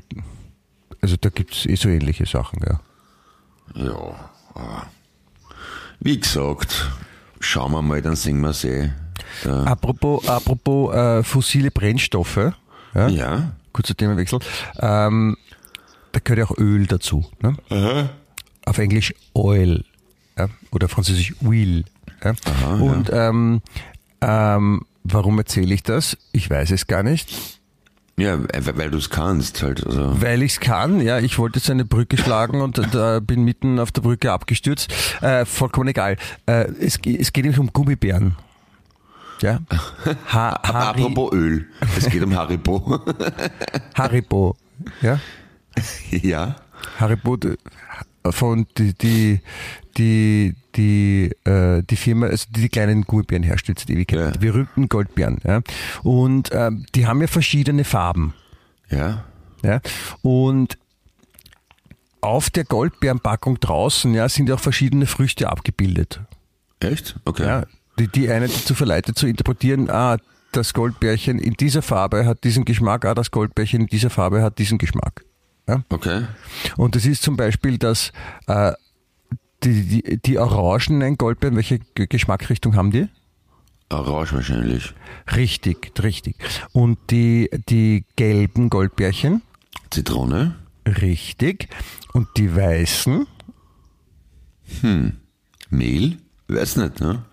also da gibt es eh so ähnliche Sachen, ja. Ja. aber Wie gesagt, schauen wir mal, dann singen wir es eh. Apropos, apropos äh, fossile Brennstoffe, ja, ja. kurzer Themenwechsel, ähm, da gehört ja auch Öl dazu. Ne? Auf Englisch Oil ja? oder französisch Wheel. Ja? Und ähm, ähm, warum erzähle ich das? Ich weiß es gar nicht. Ja, weil weil du es kannst halt. Also. Weil ich es kann, ja, ich wollte jetzt eine Brücke schlagen und äh, bin mitten auf der Brücke abgestürzt. Äh, vollkommen egal. Äh, es, es geht nämlich um Gummibären. Ja. Ha Hari apropos Öl, es geht um Haribo. Haribo. Ja. ja. Haribo von die die die die, äh, die Firma, also die die kleinen Gummibären herstellt seit Ewigkeiten, Ja. die berühmten Goldbeeren. Ja. Und ähm, die haben ja verschiedene Farben. Ja. Ja? Und auf der Goldbeerenpackung draußen ja, sind ja auch verschiedene Früchte abgebildet. Echt? Okay. Ja? Die, die eine dazu verleitet zu interpretieren, ah, das Goldbärchen in dieser Farbe hat diesen Geschmack, ah, das Goldbärchen in dieser Farbe hat diesen Geschmack. Ja? Okay. Und das ist zum Beispiel, dass äh, die, die, die orangenen Goldbeeren, welche Geschmackrichtung haben die? Orange wahrscheinlich. Richtig, richtig. Und die, die gelben Goldbärchen? Zitrone. Richtig. Und die weißen? Mehl. Weiß nicht, ne?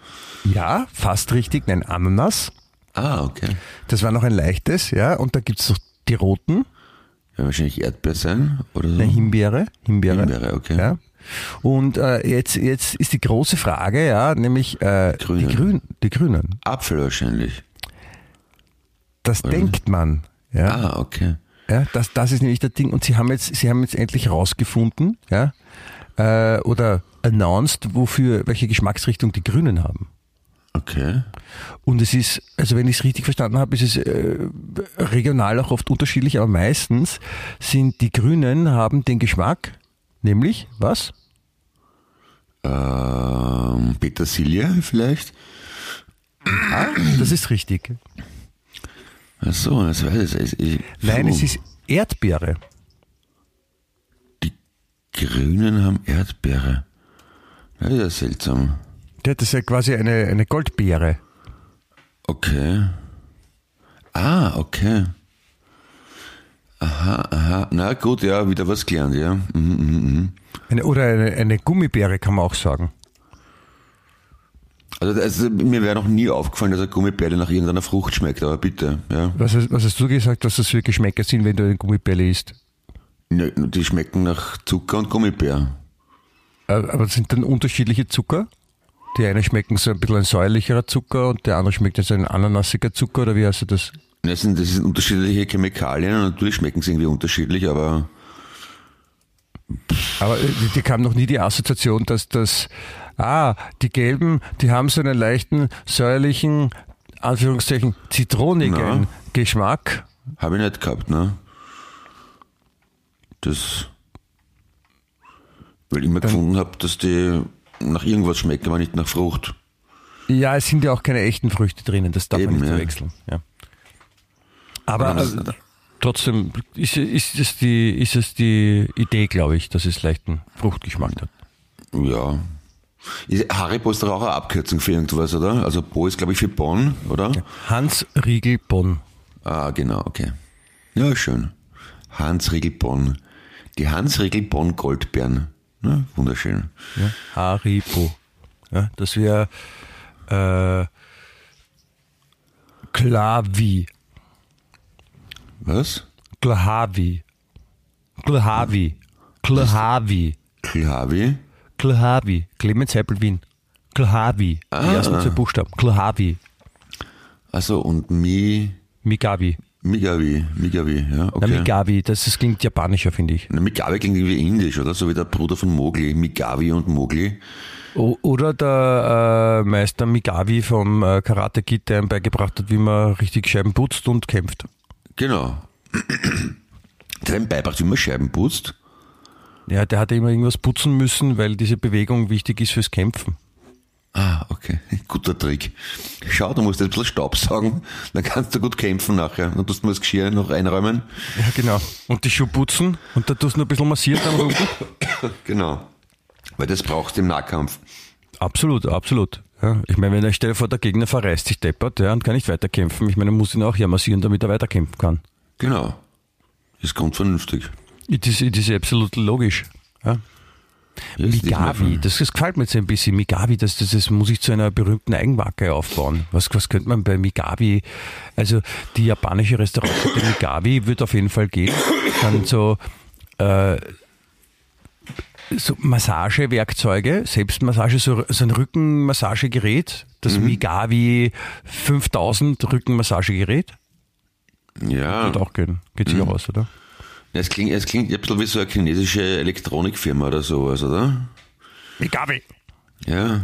Ja, fast richtig. Nein, Ananas. Ah, okay. Das war noch ein leichtes, ja. Und da gibt's noch die roten, Ja, wahrscheinlich Erdbeer sein oder so. eine Himbeere. Himbeere. Himbeere, okay. Ja. Und äh, jetzt, jetzt ist die große Frage, ja, nämlich äh, Grüne. die, Grün, die Grünen. Apfel wahrscheinlich. Das denkt man. Ja. Ah, okay. Ja, das, das ist nämlich das Ding. Und sie haben jetzt, sie haben jetzt endlich rausgefunden, ja, äh, oder announced, wofür, welche Geschmacksrichtung die Grünen haben. Okay. Und es ist, also wenn ich es richtig verstanden habe, ist es äh, regional auch oft unterschiedlich, aber meistens sind die Grünen haben den Geschmack, nämlich was? Ähm, Petersilie vielleicht? Ah, das ist richtig. Ach so, das weiß ich. ich Nein, Puh. es ist Erdbeere. Die Grünen haben Erdbeere. Ja, das ist ja seltsam. Ja, Das ist ja quasi eine, eine Goldbeere. Okay. Ah, okay. Aha, aha. Na gut, ja, wieder was gelernt, ja. Mhm, mhm, mhm. Eine, oder eine, eine Gummibeere kann man auch sagen. Also, also mir wäre noch nie aufgefallen, dass eine Gummibärle nach irgendeiner Frucht schmeckt, aber bitte, ja. Was hast, was hast du gesagt, was das für Geschmäcker sind, wenn du eine Gummibärle isst? Ne, Die schmecken nach Zucker und Gummibär. Äh, Aber sind dann unterschiedliche Zucker? Die einen schmecken so ein bisschen ein säuerlicherer Zucker und der andere schmeckt jetzt ein ananassiger Zucker oder wie du das? Das sind, das sind unterschiedliche Chemikalien und natürlich schmecken sie irgendwie unterschiedlich, aber Aber äh, die, kam noch nie die Assoziation, dass das, ah, die gelben, die haben so einen leichten säuerlichen, Anführungszeichen, zitronigen Na. Geschmack. habe ich nicht gehabt, ne? Das, weil ich immer gefunden habe, dass die nach irgendwas schmecken, aber nicht nach Frucht. Ja, es sind ja auch keine echten Früchte drinnen, das darf Eben, man nicht verwechseln. Ja. Aber äh, trotzdem ist, ist, es die, ist es die Idee, glaube ich, dass es leichten Fruchtgeschmack hat. Ja. Haribo ist doch auch eine Abkürzung für irgendwas, oder? Also Bo ist, glaube ich, für Bonn, oder? Hans Riegel Bonn. Ah, genau, okay. Ja, schön. Hans Riegel Bonn. Die Hans Riegel Bonn Goldbeeren. Ja, wunderschön. Ja. Haribo. Ja, das wäre äh, Klavi. Was? Klahavi. Klahavi. Klahavi. Klavi? Klahavi. Clemens Heppel Wien. Klahavi. Die Ah. ersten zwei Buchstaben. Klahavi. Also und Mi, Migavi. Migavi, Migavi, ja, Na, okay. Migavi, das, das klingt japanischer, finde ich. Na, Migavi klingt irgendwie indisch, oder? So wie der Bruder von Mowgli. Migavi und Mowgli. O oder der äh, Meister Migavi vom äh, Karate Kid, der ihm beigebracht hat, wie man richtig Scheiben putzt und kämpft. Genau. Der hat ihm beibracht, wie man Scheiben putzt. Ja, der hat immer irgendwas putzen müssen, weil diese Bewegung wichtig ist fürs Kämpfen. Ah, okay. Guter Trick. Schau, du musst jetzt ein bisschen Staub saugen, dann kannst du gut kämpfen nachher. Dann tust du mal das Geschirr noch einräumen. Ja, genau. Und die Schuhe putzen und da tust du noch ein bisschen massieren Rücken. Genau. Weil das brauchst du im Nahkampf. Absolut, absolut. Ja, ich meine, wenn er stell dir vor, der Gegner verreißt sich deppert ja, und kann nicht weiterkämpfen. Ich meine, er muss ihn auch ja massieren, damit er weiterkämpfen kann. Genau. Ist grundvernünftig. It is, it is absolut logisch. Ja. Migavi, das, das gefällt mir jetzt ein bisschen. Migavi, das, das, das muss ich zu einer berühmten Eigenmarke aufbauen. Was, was könnte man bei Migavi, also die japanische Restaurantkette Migavi wird auf jeden Fall gehen. Dann so, äh, so Massagewerkzeuge, Selbstmassage, so, so ein Rückenmassagegerät, das Migavi 5000 Rückenmassagegerät. Ja. Wird auch gehen. Geht sicher raus, oder? Es klingt, es klingt ein bisschen wie so eine chinesische Elektronikfirma oder sowas, oder? Migavi. Ja.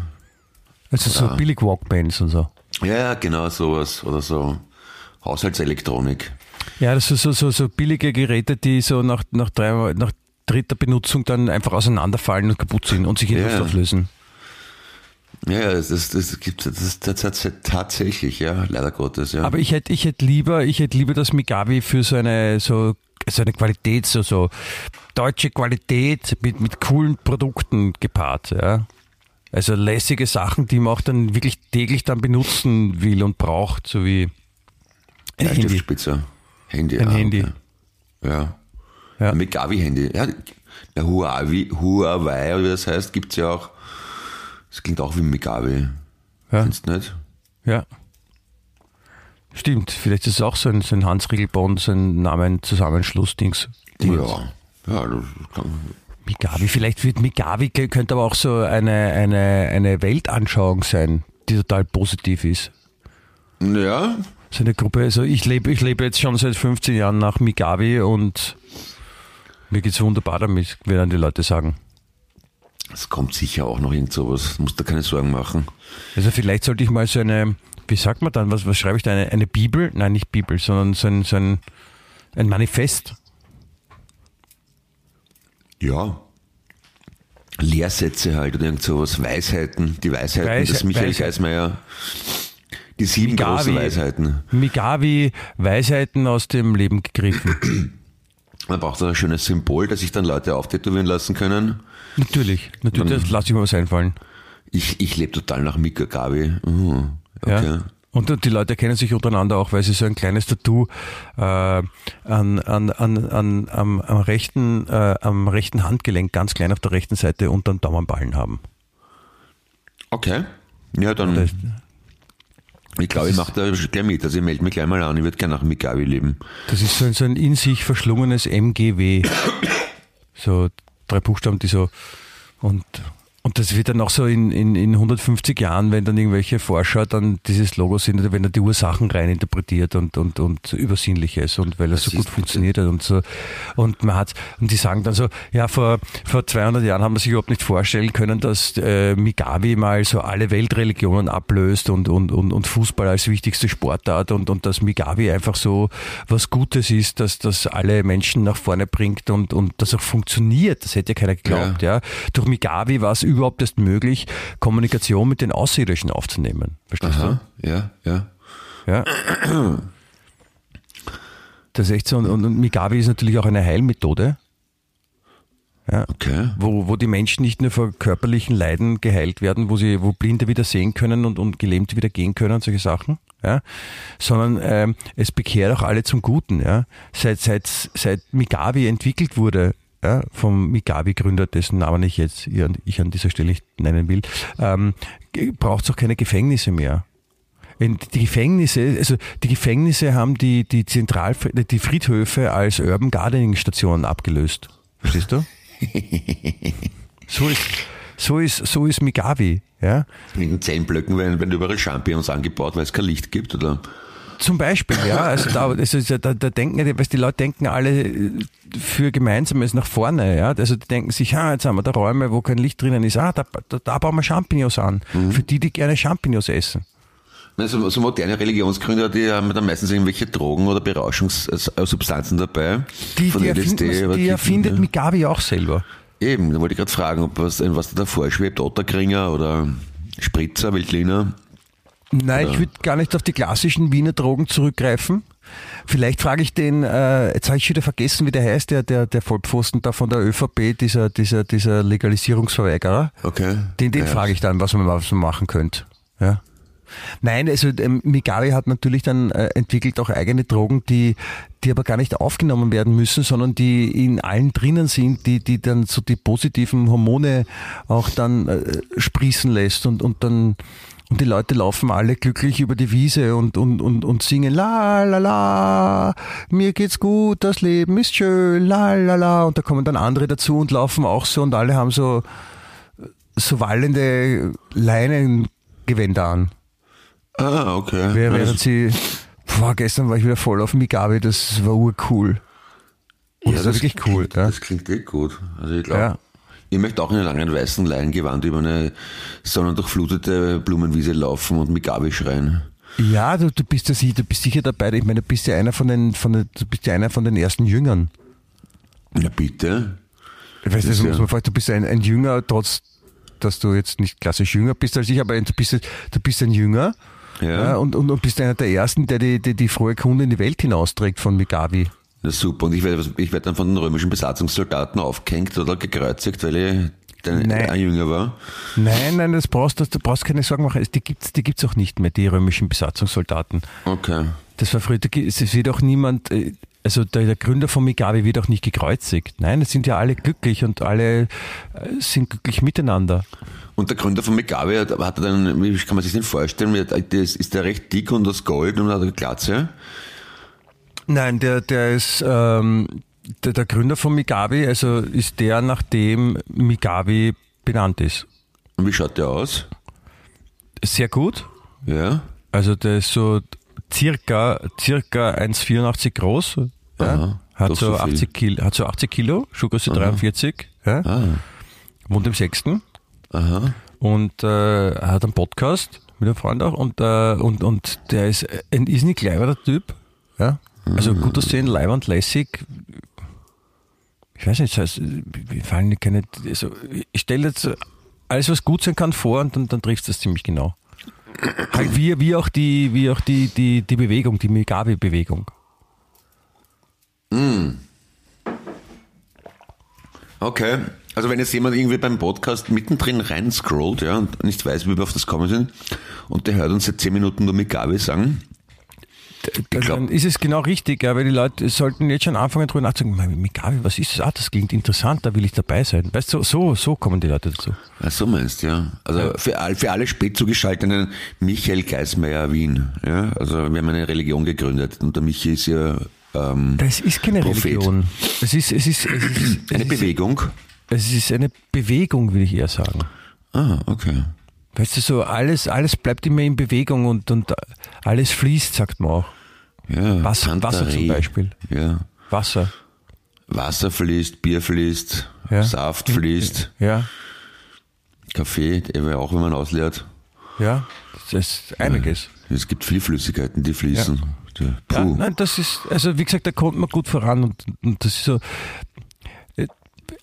Also so billig Walkbands und so. Ja, ja, genau sowas. Oder so Haushaltselektronik. Ja, das sind so, so, so billige Geräte, die so nach, nach, drei, nach dritter Benutzung dann einfach auseinanderfallen und kaputt sind und sich in Ja. Luft auflösen. Ja, ja, das, das, gibt das, das, das, tatsächlich, ja, leider Gottes, ja. Aber ich hätte ich hätte lieber, ich hätte lieber das Migavi für so eine so, so eine Qualität, so, so deutsche Qualität mit, mit coolen Produkten gepaart, ja. Also lässige Sachen, die man auch dann wirklich täglich dann benutzen will und braucht, so wie ein Handy. Handy. Ein ah, Handy. Ja. Ja. Ein Megavi-Handy. Ja, der Huawei, Huawei, oder wie das heißt, gibt's ja auch. Das klingt auch wie Megavi. Ja. Findest du nicht? Ja. Stimmt, vielleicht ist es auch so ein, so ein Hans-Riegelbond, so ein Namen-Zusammenschluss-Dings. Ja. Ja, das kann, Migavi, vielleicht wird Migavi, könnte aber auch so eine, eine, eine Weltanschauung sein, die total positiv ist. ja, So eine Gruppe, also ich lebe, ich lebe jetzt schon seit 15 Jahren nach Migavi und mir geht's wunderbar damit, werden die Leute sagen. es kommt sicher auch noch irgend sowas. Musst du keine Sorgen machen. Also vielleicht sollte ich mal so eine, wie sagt man dann, was, was schreibe ich da, eine, eine Bibel? Nein, nicht Bibel, sondern so ein, so ein, ein Manifest. Ja. Lehrsätze halt oder irgend sowas. Weisheiten. Die Weisheiten Weisheit- des Michael Weisheit. Geismeier. Die sieben Migavi. großen Weisheiten. Migavi, Weisheiten aus dem Leben gegriffen. Man braucht ein schönes Symbol, das sich dann Leute auftätowieren lassen können. natürlich, natürlich, das lasse ich mir was einfallen. Ich, ich lebe total nach Mika Gabi. Mhm. Okay. Ja. Und die Leute kennen sich untereinander auch, weil sie so ein kleines Tattoo äh, an, an, an, an, am, am, rechten, äh, am rechten Handgelenk, ganz klein auf der rechten Seite, unter dem Daumenballen haben. Okay. Ja, dann. Ich glaube, ich mache da gleich mit. Also ich melde mich gleich mal an. Ich würde gerne nach Mikawi leben. das ist so ein, so ein in sich verschlungenes MGW. So drei Buchstaben, die so und und das wird dann auch so in, in, in 150 Jahren, wenn dann irgendwelche Forscher dann dieses Logo sind, oder wenn er die Ursachen rein interpretiert und, und, und Übersinnliches und weil er so ist gut funktioniert hat und so. Und man hat, und die sagen dann so, ja, vor, vor 200 Jahren haben wir sich überhaupt nicht vorstellen können, dass äh, Migawi mal so alle Weltreligionen ablöst und, und, und, und Fußball als wichtigste Sportart und, und dass Migawi einfach so was Gutes ist, dass das alle Menschen nach vorne bringt und, und das auch funktioniert. Das hätte ja keiner geglaubt, ja. Durch Migawi war es überhaupt erst möglich, Kommunikation mit den Außerirdischen aufzunehmen. Verstehst Aha. Ja, ja. du? Ja. Das ist echt so. Und, und, und Migawi ist natürlich auch eine Heilmethode. Ja, Okay. wo, wo die Menschen nicht nur vor körperlichen Leiden geheilt werden, wo sie, wo Blinde wieder sehen können und, und Gelähmte wieder gehen können und solche Sachen, ja, sondern ähm, es bekehrt auch alle zum Guten, ja. Seit, seit, seit Migawi entwickelt wurde, ja, vom Migawi-Gründer, dessen Namen ich jetzt ich an dieser Stelle nicht nennen will, ähm, braucht es auch keine Gefängnisse mehr. Die Gefängnisse, also die Gefängnisse haben die, die Zentral, die Friedhöfe als Urban Gardening Stationen abgelöst. Verstehst du? so ist, so ist, so ist Migawi, ja. In den Zellenblöcken werden, werden überall Champignons angebaut, weil es kein Licht gibt, oder? Zum Beispiel, ja. Also da, also da, da denken, weißt, die Leute denken alle für Gemeinsames nach vorne, ja. Also die denken sich, ah, jetzt haben wir da Räume, wo kein Licht drinnen ist. Ah, da, da, da bauen wir Champignons an. Mhm. Für die, die gerne Champignons essen. Also, so moderne Religionsgründer, die haben dann meistens irgendwelche Drogen oder Berauschungssubstanzen dabei. Die, die, erfinden, die erfindet ja. Migabi auch selber. Eben, da wollte ich gerade fragen, ob was, was da davor schwebt, Otterkringer oder Spritzer, Wildliner. Nein, oder? ich würde gar nicht auf die klassischen Wiener Drogen zurückgreifen. Vielleicht frage ich den, äh, jetzt habe ich schon wieder vergessen, wie der heißt, der, der, der Vollpfosten da von der ÖVP, dieser, dieser, dieser Legalisierungsverweigerer. Okay. Den, den ja. frage ich dann, was man, was man machen könnte. Ja. Nein, also ähm, Migawi hat natürlich dann äh, entwickelt auch eigene Drogen, die, die aber gar nicht aufgenommen werden müssen, sondern die in allen drinnen sind, die, die dann so die positiven Hormone auch dann äh, sprießen lässt und, und dann und die Leute laufen alle glücklich über die Wiese und, und, und, und singen la la la, mir geht's gut, das Leben ist schön, la la la. Und da kommen dann andere dazu und laufen auch so und alle haben so, so wallende Leinengewänder an. Ah, okay. Während sie, boah, gestern war ich wieder voll auf Migabe, das war urcool. Ja, das, das ist wirklich cool. Klingt, ja. Das klingt echt gut. Also ich glaube, ja. Ich möchte auch in einer langen weißen Leingewand über eine sonnendurchflutete Blumenwiese laufen und Migabe schreien. Ja, du, du bist ja du bist sicher dabei. Ich meine, du bist ja einer von den, von den, du bist ja einer von den ersten Jüngern. Na bitte. Ich weiß nicht, ja. du bist ein, ein Jünger, trotz, dass du jetzt nicht klassisch jünger bist als ich, aber du bist, du bist ein Jünger ja. ja und, und, und, bist einer der Ersten, der die, die, die frohe Kunde in die Welt hinausträgt von Migavi. Ja, super. Und ich werde, ich werde dann von den römischen Besatzungssoldaten aufgehängt oder gekreuzigt, weil ich ein, ein Jünger war. Nein, nein, das brauchst, das, du brauchst keine Sorgen machen. Die gibt's, die gibt's auch nicht mehr, die römischen Besatzungssoldaten. Okay. Das war früher, es wird auch niemand, äh, also der, der, Gründer von Migabe wird auch nicht gekreuzigt. Nein, es sind ja alle glücklich und alle äh, sind glücklich miteinander. Und der Gründer von Megabe hat, hat dann, wie kann man sich den vorstellen, ist der recht dick und aus Gold und hat eine Glatze? Nein, der, der ist, ähm, der, der Gründer von Migabi, also ist der, nach dem Migabi benannt ist. Und wie schaut der aus? Sehr gut. Ja. Also der ist so circa, circa 1,84 groß. Ja. hat, so 80 Kilo, hat so 80 Kilo, Schuhgröße 43. Ja. Ah. Wohnt im Sechsten. Aha. Und äh, hat einen Podcast mit einem Freund auch und, äh, und, und der ist ein ist nicht cleverer Typ. Ja? Also mhm. gut aussehen, leibend, lässig. Ich weiß nicht, das heißt, wir fallen keine. Also ich stelle jetzt alles, was gut sein kann, vor und dann, dann trifft das ziemlich genau. Halt wie, wie auch die, wie auch die, die, die Bewegung, die Mugabe-Bewegung. Mm. Okay. Also wenn jetzt jemand irgendwie beim Podcast mittendrin reinscrollt, ja, und nicht weiß, wie wir auf das kommen sind, und der hört uns seit zehn Minuten nur Migabe sagen, dann ist es genau richtig, ja, weil die Leute sollten jetzt schon anfangen drüber nachzudenken, Migabe, was ist das? Ah, das klingt interessant, da will ich dabei sein. Weißt du, so, so kommen die Leute dazu. Ach, so meinst du, ja. Also. Für, all, für alle spät zugeschalteten Michael Geismeier Wien, ja. Also wir haben eine Religion gegründet und der Michi ist ja ähm, Das ist keine Prophet. Religion. Es ist, es ist, es ist eine es Bewegung. Es ist eine Bewegung, will ich eher sagen. Ah, okay. Weißt du, so alles, alles bleibt immer in Bewegung und, und alles fließt, sagt man auch. Ja, Wasser, Wasser zum Beispiel. Ja. Wasser. Wasser fließt, Bier fließt, ja. Saft fließt. Ja. Kaffee, auch, wenn man ausleert. Ja, das ist einiges. Es gibt viele Flüssigkeiten, die fließen. Ja. Ja, nein, das ist, also wie gesagt, da kommt man gut voran und, und das ist so,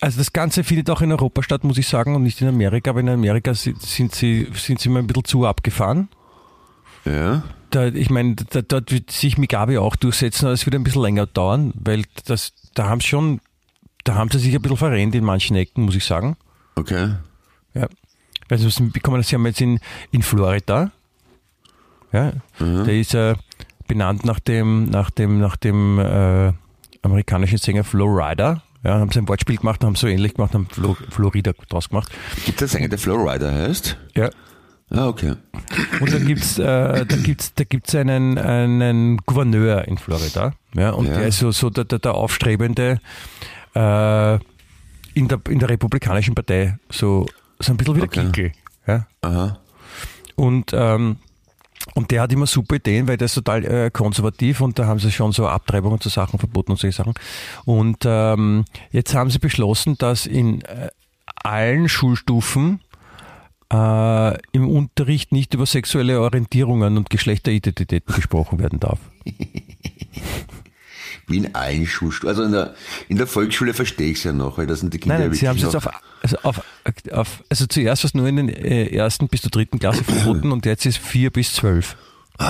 also das Ganze findet auch in Europa statt, muss ich sagen, und nicht in Amerika, aber in Amerika sind sie, sind sie mal ein bisschen zu abgefahren. Ja. Da, ich meine, da, dort wird sich Migabe auch durchsetzen, aber es wird ein bisschen länger dauern, weil das, da haben sie schon, da haben sie sich ein bisschen verrennt in manchen Ecken, muss ich sagen. Okay. Ja. Also, man das? Sie haben jetzt in, in Florida, ja, mhm. der ist äh, benannt nach dem, nach dem, nach dem äh, amerikanischen Sänger Flo Rida. Ja, haben sie ein Wortspiel gemacht, haben so ähnlich gemacht, haben Flo, Florida draus gemacht. Gibt es einen, der Flowrider heißt? Ja. Ah, okay. Und dann gibt's, äh, da gibt's, da gibt's einen, einen Gouverneur in Florida, ja, und Ja. der ist so, so der, der, der aufstrebende äh, in der in der Republikanischen Partei, so so ein bisschen wie der Okay. Kickel, ja. Aha. Und, ähm, und der hat immer super Ideen, weil der ist total äh, konservativ und da haben sie schon so Abtreibungen zu Sachen verboten und solche Sachen. Und ähm, jetzt haben sie beschlossen, dass in äh, allen Schulstufen äh, im Unterricht nicht über sexuelle Orientierungen und Geschlechteridentitäten gesprochen werden darf. Wie in allen Schulstufen. Also in der, in der Volksschule verstehe ich es ja noch, weil das sind die Kinder Nein, nein, sie haben es jetzt auf, also auf, auf, also zuerst war es nur in den äh, ersten bis zur dritten Klasse verboten und jetzt ist vier bis zwölf.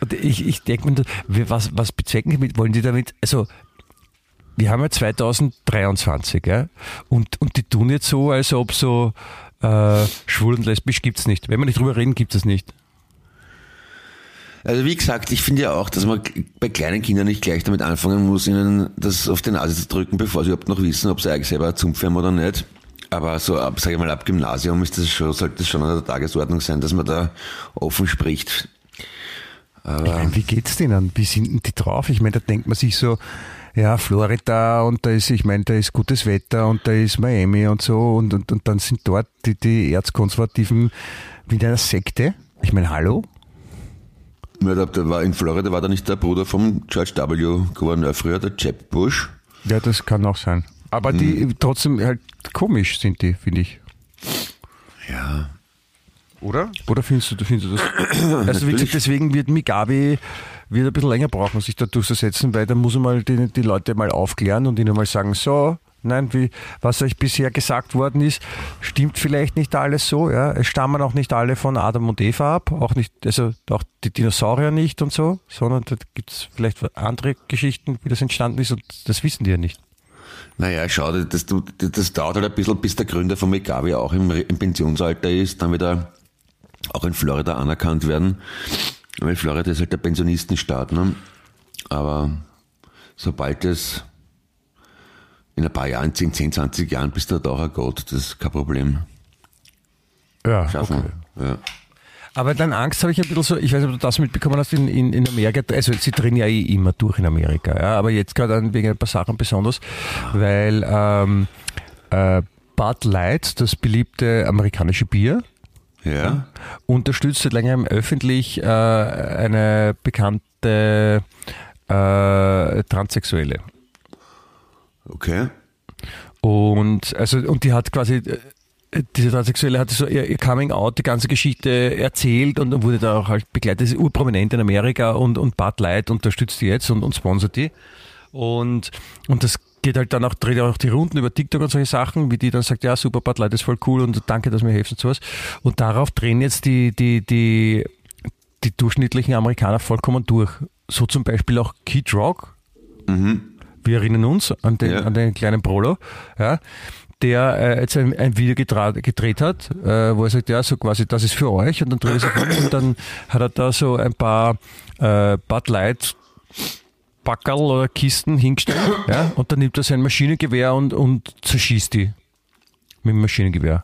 Und ich, ich denke mir, was, was bezwecken die damit? Wollen die damit, also wir haben ja 2023, ja, und, und die tun jetzt so, als ob so äh, schwul und lesbisch gibt's nicht. Wenn wir nicht drüber reden, gibt es nicht. Also wie gesagt, ich finde ja auch, dass man bei kleinen Kindern nicht gleich damit anfangen muss, ihnen das auf die Nase zu drücken, bevor sie überhaupt noch wissen, ob sie eigentlich selber Zumpf haben oder nicht. Aber so ab, sage ich mal, ab Gymnasium ist das schon, sollte das schon an der Tagesordnung sein, dass man da offen spricht. Ich meine, wie geht's denen? Wie sind denn die drauf? Ich meine, da denkt man sich so, ja, Florida und da ist, ich meine, da ist gutes Wetter und da ist Miami und so und, und, und dann sind dort die, die Erzkonservativen wie in einer Sekte. Ich meine, hallo? Ja, da, da war in Florida war da nicht der Bruder vom George W. Gouverneur früher, der Jeb Bush. Ja, das kann auch sein. Aber die trotzdem halt komisch sind die, finde ich. Ja. Oder? Oder findest du, findest du das? Also gesagt, deswegen wird Mugabe wird ein bisschen länger brauchen, sich da durchzusetzen, weil da muss er mal die, die Leute mal aufklären und ihnen mal sagen, so, nein, wie, was euch bisher gesagt worden ist, stimmt vielleicht nicht alles so, ja. Es stammen auch nicht alle von Adam und Eva ab, auch nicht, also auch die Dinosaurier nicht und so, sondern da gibt es vielleicht andere Geschichten, wie das entstanden ist und das wissen die ja nicht. Naja, schau, das, das, das dauert halt ein bisschen, bis der Gründer von Megavi auch im, im Pensionsalter ist, dann wieder auch in Florida anerkannt werden. Weil Florida ist halt der Pensionistenstaat, ne? Aber sobald es in ein paar Jahren, 10, 10, 20 Jahren bist du da auch ein Gott, das ist kein Problem. Ja, Schaffen wir. Ja. Aber dann Angst habe ich ein bisschen so, ich weiß nicht, ob du das mitbekommen hast in, in, in Amerika, also sie drehen ja eh immer durch in Amerika, ja, aber jetzt gerade wegen ein paar Sachen besonders, weil ähm, äh, Bud Light, das beliebte amerikanische Bier, Ja? unterstützt seit längerem öffentlich äh, eine bekannte äh, Transsexuelle. Okay. Und also und die hat quasi äh, diese Transsexuelle hat so ihr, Coming Out, die ganze Geschichte erzählt und wurde da auch halt begleitet, das ist urprominent in Amerika und, und Bud Light unterstützt die jetzt und, und sponsert die. Und, und das geht halt dann auch, dreht auch die Runden über TikTok und solche Sachen, wie die dann sagt, ja super, Bud Light ist voll cool und danke, dass mir hilft und sowas. Und darauf drehen jetzt die, die, die, die durchschnittlichen Amerikaner vollkommen durch. So zum Beispiel auch Kid Rock, wir erinnern uns an den, Ja. an den kleinen Prolo, ja, der äh, jetzt ein, ein Video gedreht hat, äh, wo er sagt, ja, so quasi, das ist für euch und dann dreht er sich um und dann hat er da so ein paar äh, Bud Light Backerl oder Kisten hingestellt, ja, und dann nimmt er sein Maschinengewehr und, und zerschießt die mit dem Maschinengewehr.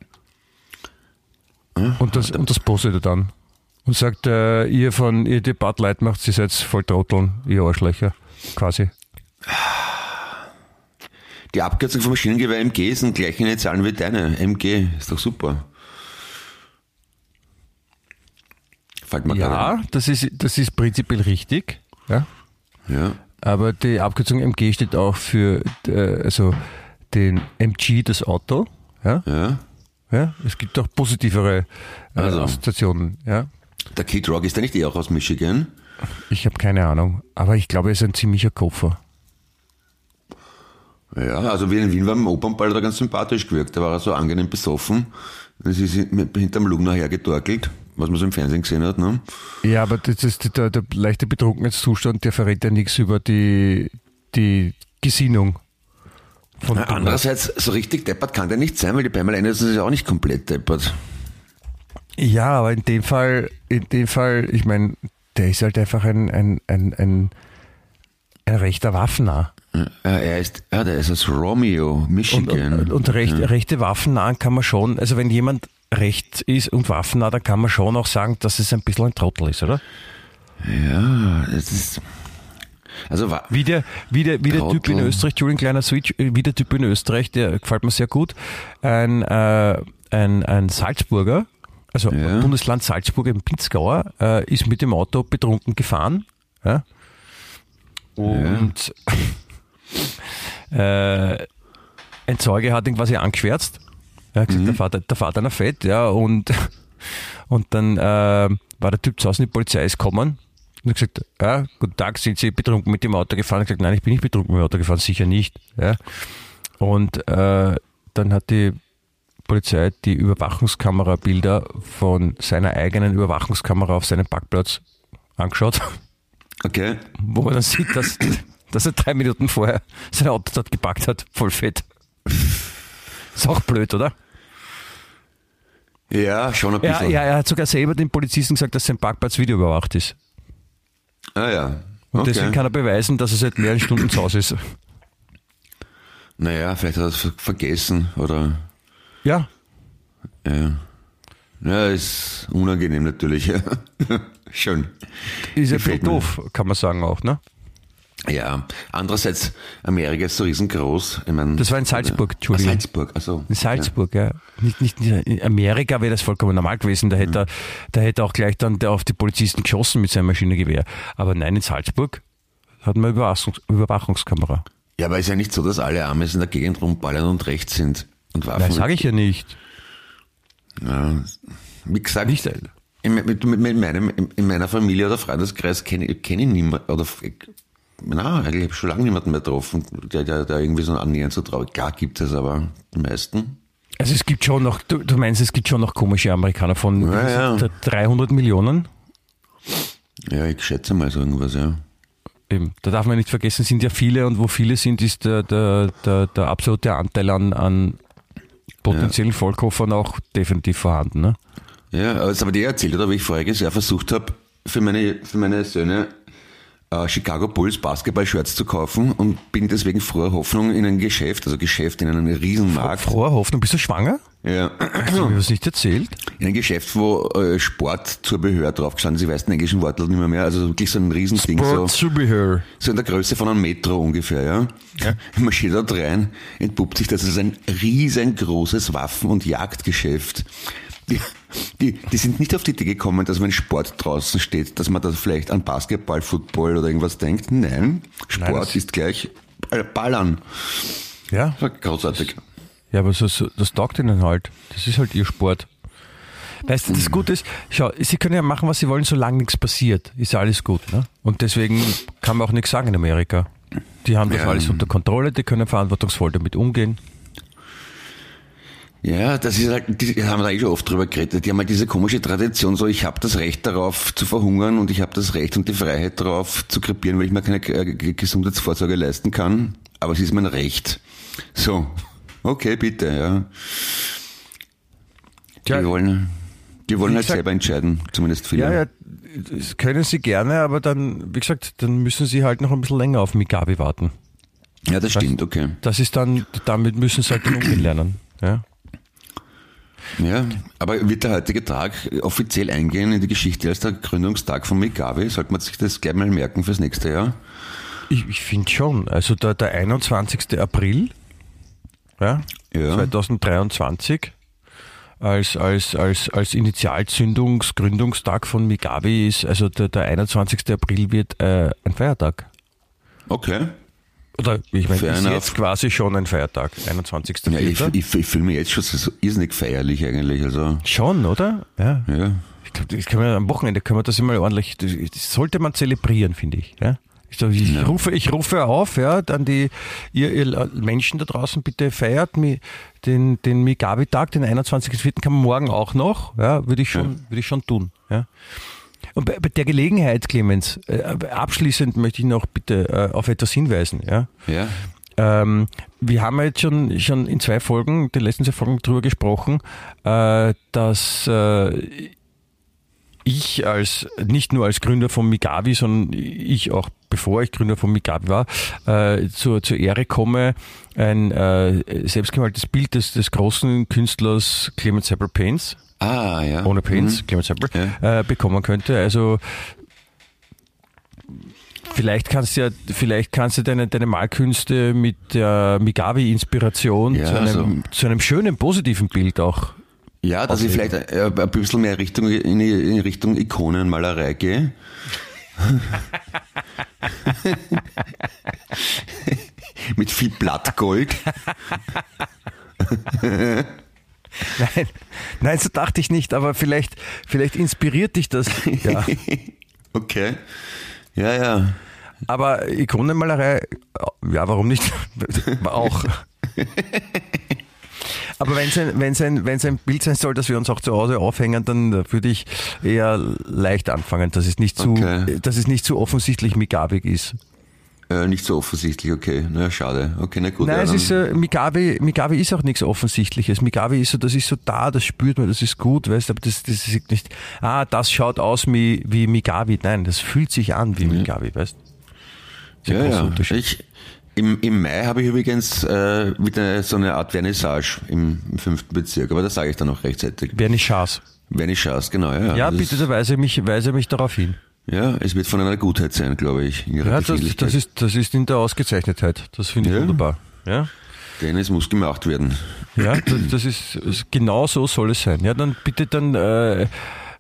Und das, und das postet er dann. Und sagt, äh, ihr von, ihr Light macht, ihr seid voll Trotteln, ihr Arschlöcher, quasi. Die Abkürzung vom Maschinengewehr MG sind gleiche Initialen wie deine. MG, ist doch super. Fällt mir Ja, das ist, das ist prinzipiell richtig. Ja. Ja. Aber die Abkürzung MG steht auch für äh, also den MG, das Auto. Ja. Ja. ja. Es gibt auch positivere äh, Also. Assoziationen. Ja. Der Kid Rock ist der nicht eher auch aus Michigan? Ich habe keine Ahnung. Aber ich glaube, er ist ein ziemlicher Koffer. Ja, also wie in Wien war im Opernball er ganz sympathisch gewirkt. Da war er so angenehm besoffen. Das ist hinterm Lugner hergetorkelt, was man so im Fernsehen gesehen hat. Ne? Ja, aber das ist der, der leichte Betrunkenheitszustand, der verrät ja nichts über die, die Gesinnung. Von Na, Andererseits, so richtig deppert kann der nicht sein, weil die Pamela Anderson ist ja auch nicht komplett deppert. Ja, aber in dem Fall, in dem Fall, ich meine, der ist halt einfach ein, ein, ein, ein, ein rechter. Ja, er ist, ja, der ist aus Romeo, Und, Michigan. und, und recht, rechte Waffennahen kann man schon, also wenn jemand rechts ist und waffennah, dann kann man schon auch sagen, dass es ein bisschen ein Trottel ist, oder? Ja, es ist. Also Wie der, wie der, wie der Typ in. Österreich, Entschuldigung, kleiner Switch, äh, wie der Typ in Österreich, der gefällt mir sehr gut. Ein, äh, ein, ein Salzburger, also Ja. Bundesland Salzburg im Pinzgauer, äh, ist mit dem Auto betrunken gefahren. Ja? Und äh, ein Zeuge hat ihn quasi angeschwärzt. Er hat gesagt, der, Vater, der Vater einer fett, ja, und, und dann äh, war der Typ zu Hause, die Polizei ist gekommen und hat gesagt, ja, guten Tag, sind Sie betrunken mit dem Auto gefahren? Er hat gesagt, nein, ich bin nicht betrunken mit dem Auto gefahren, sicher nicht. Ja. Und äh, dann hat die Polizei die Überwachungskamerabilder von seiner eigenen Überwachungskamera auf seinem Parkplatz angeschaut, Okay. wo man dann sieht, dass, dass er drei Minuten vorher sein Auto dort gepackt hat, voll fett. Ist auch blöd, oder? Ja, schon ein Ja, bisschen. ja, er hat sogar selber den Polizisten gesagt, dass sein Parkplatz videoüberwacht ist. Ah ja. Und Okay. deswegen kann er beweisen, dass er seit mehreren Stunden zu Hause ist. Naja, vielleicht hat er es ver- vergessen oder. Ja, Ja. Ja, ist unangenehm natürlich. Schön. ist ja viel doof, kann man sagen auch, ne? Ja, andererseits, Amerika ist so riesengroß. Ich mein, Das war in Salzburg, Ah, Entschuldigung. Salzburg, also. In Salzburg, ja. Nicht, nicht in Amerika wäre das vollkommen normal gewesen. Da hätte, er, da hätte auch gleich dann der auf die Polizisten geschossen mit seinem Maschinengewehr. Aber nein, in Salzburg hat man Überwachungs Überwachungskamera. Ja, aber ist ja nicht so, dass alle Amis in der Gegend rumballern und rechts sind und Waffen. Nein, sage ich ja nicht. Ja, wie gesagt, Nicht, in, mit, mit, meinem, in, in meiner Familie oder Freundeskreis kenne kenn ich niemanden, oder, na, eigentlich habe ich schon lange niemanden mehr getroffen, der, der, der irgendwie so annähernd so traurig. Klar gibt es, aber die meisten. Also es gibt schon noch, du, du meinst, es gibt schon noch komische Amerikaner von Ja, ja. der 300 Millionen. Ja, ich schätze mal so irgendwas, ja. Eben, da darf man nicht vergessen, sind ja viele und wo viele sind, ist der, der, der, der absolute Anteil an, an potenziellen Vollkoffern auch definitiv vorhanden. Ne? Ja, aber das habe ich dir erzählt, oder wie ich voriges Jahr versucht habe, für meine, für meine Söhne äh, Chicago Bulls Basketball-Shirts zu kaufen und bin deswegen froher Hoffnung in ein Geschäft, also Geschäft in einem Riesenmarkt. Frohe Hoffnung, bist du schwanger? Ja, Hast du mir was nicht erzählt? in ein Geschäft, wo äh, Sportzubehör drauf gestanden ist. Ich weiß den englischen Wortlaut nicht mehr, mehr. Also wirklich so ein Riesending. So, Sportzubehör. so in der Größe von einem Metro ungefähr, ja. Ja. Ich marschiere dort rein, entpuppt sich, das ist ein riesengroßes Waffen- und Jagdgeschäft. Die, die, die sind nicht auf die Idee gekommen, dass wenn Sport draußen steht, dass man da vielleicht an Basketball, Football oder irgendwas denkt. Nein, Sport das- ist gleich äh, Ballern. Ja, Großartig. ja, aber so, so, das taugt ihnen halt. Das ist halt ihr Sport. Weißt du, das Gute ist, schau, sie können ja machen, was sie wollen, solange nichts passiert. Ist ja alles gut. Ne? Und deswegen kann man auch nichts sagen in Amerika. Die haben das Ja. alles unter Kontrolle, die können verantwortungsvoll damit umgehen. Ja, das ist halt, die haben da eh schon oft drüber geredet. Die haben halt diese komische Tradition, so ich habe das Recht darauf zu verhungern und ich habe das Recht und die Freiheit darauf zu krepieren, weil ich mir keine äh, Gesundheitsvorsorge leisten kann. Aber es ist mein Recht. So, okay, bitte, ja. Die Ja, wollen, die wollen halt gesagt- selber entscheiden, zumindest viele. Ja, ja, das können sie gerne, aber dann, wie gesagt, dann müssen sie halt noch ein bisschen länger auf Migabi warten. Ja, das stimmt, okay. Das ist dann, damit müssen sie halt umgehen lernen. Ja. Ja, aber wird der heutige Tag offiziell eingehen in die Geschichte als der Gründungstag von Migavi? Sollte man sich das gleich mal merken fürs nächste Jahr? Ich, ich finde schon. Also der, der 21. April ja, Ja. 2023 als, als, als, als Initialzündungs-, Gründungstag von Migabi ist, also der, der 21. April wird äh, ein Feiertag. Okay. Oder ich meine, ist jetzt quasi schon ein Feiertag, 21. Ja, ich, ich, ich fühle mich jetzt schon so irrsinnig feierlich eigentlich. Also, Schon, oder? Ja. ja. Ich glaube, das kann man am Wochenende können wir das immer ordentlich, das, sollte man zelebrieren, finde ich. Ja? Ich, ich, Ja. rufe, ich rufe auf, ja, dann die, ihr, ihr Menschen da draußen, bitte feiert mi, den, den Migabi-Tag, den 21.04. kann man morgen auch noch, ja, würde ich schon, würde ich schon tun. Ja. Und bei, bei der Gelegenheit, Clemens, äh, abschließend möchte ich noch bitte äh, auf etwas hinweisen. Ja. Ja. Ähm, wir haben ja jetzt schon, schon in zwei Folgen, den letzten zwei Folgen drüber gesprochen, äh, dass äh, ich als, nicht nur als Gründer von Migavi, sondern ich auch, bevor ich Gründer von Migavi war, äh, zur, zur Ehre komme, ein äh, selbstgemaltes Bild des, des großen Künstlers Clement Seppel Paints, Ah, ja. ohne Paints, Mhm. Clement Seppel, äh, bekommen könnte. Also Vielleicht kannst du ja, vielleicht kannst du deine, deine Malkünste mit der Migavi-Inspiration Ja, zu, einem, also- zu einem schönen, positiven Bild auch. Ja, dass ich vielleicht äh, ein bisschen mehr Richtung, in, in Richtung Ikonenmalerei gehe. Mit viel Blattgold. Nein, nein, so dachte ich nicht, aber vielleicht, vielleicht inspiriert dich das. Ja. Okay. Ja, ja. Aber Ikonenmalerei, ja, warum nicht? auch. Aber wenn es ein, wenn's ein, wenn's ein Bild sein soll, das wir uns auch zu Hause aufhängen, dann würde ich eher leicht anfangen, dass es nicht zu, Okay. dass es nicht zu offensichtlich migavig ist. Äh, nicht so offensichtlich, okay. Na, schade. Okay, na gut. Nein, ja, es ist, äh, Migavi, Migavi ist auch nichts Offensichtliches. Migavi ist so, das ist so da, das spürt man, das ist gut, weißt du, aber das, das ist nicht, ah, das schaut aus wie, wie Migavi. Nein, das fühlt sich an wie Migavi, weißt du? Das ja, ja. Ich, im, Im Mai habe ich übrigens äh, wieder so eine Art Vernissage im, im fünften Bezirk, aber das sage ich dann noch rechtzeitig. Vernissage. Vernissage, genau, ja. Ja, das bitte, Ist, da weise mich, weise mich darauf hin. Ja, es wird von einer Gutheit sein, glaube ich. Ja, das, das, ist, das ist in der Ausgezeichnetheit. Das finde ich Ja. wunderbar. Ja, Denn es muss gemacht werden. ja das, das ist, ist- genau so soll es sein. Ja, dann bitte dann äh,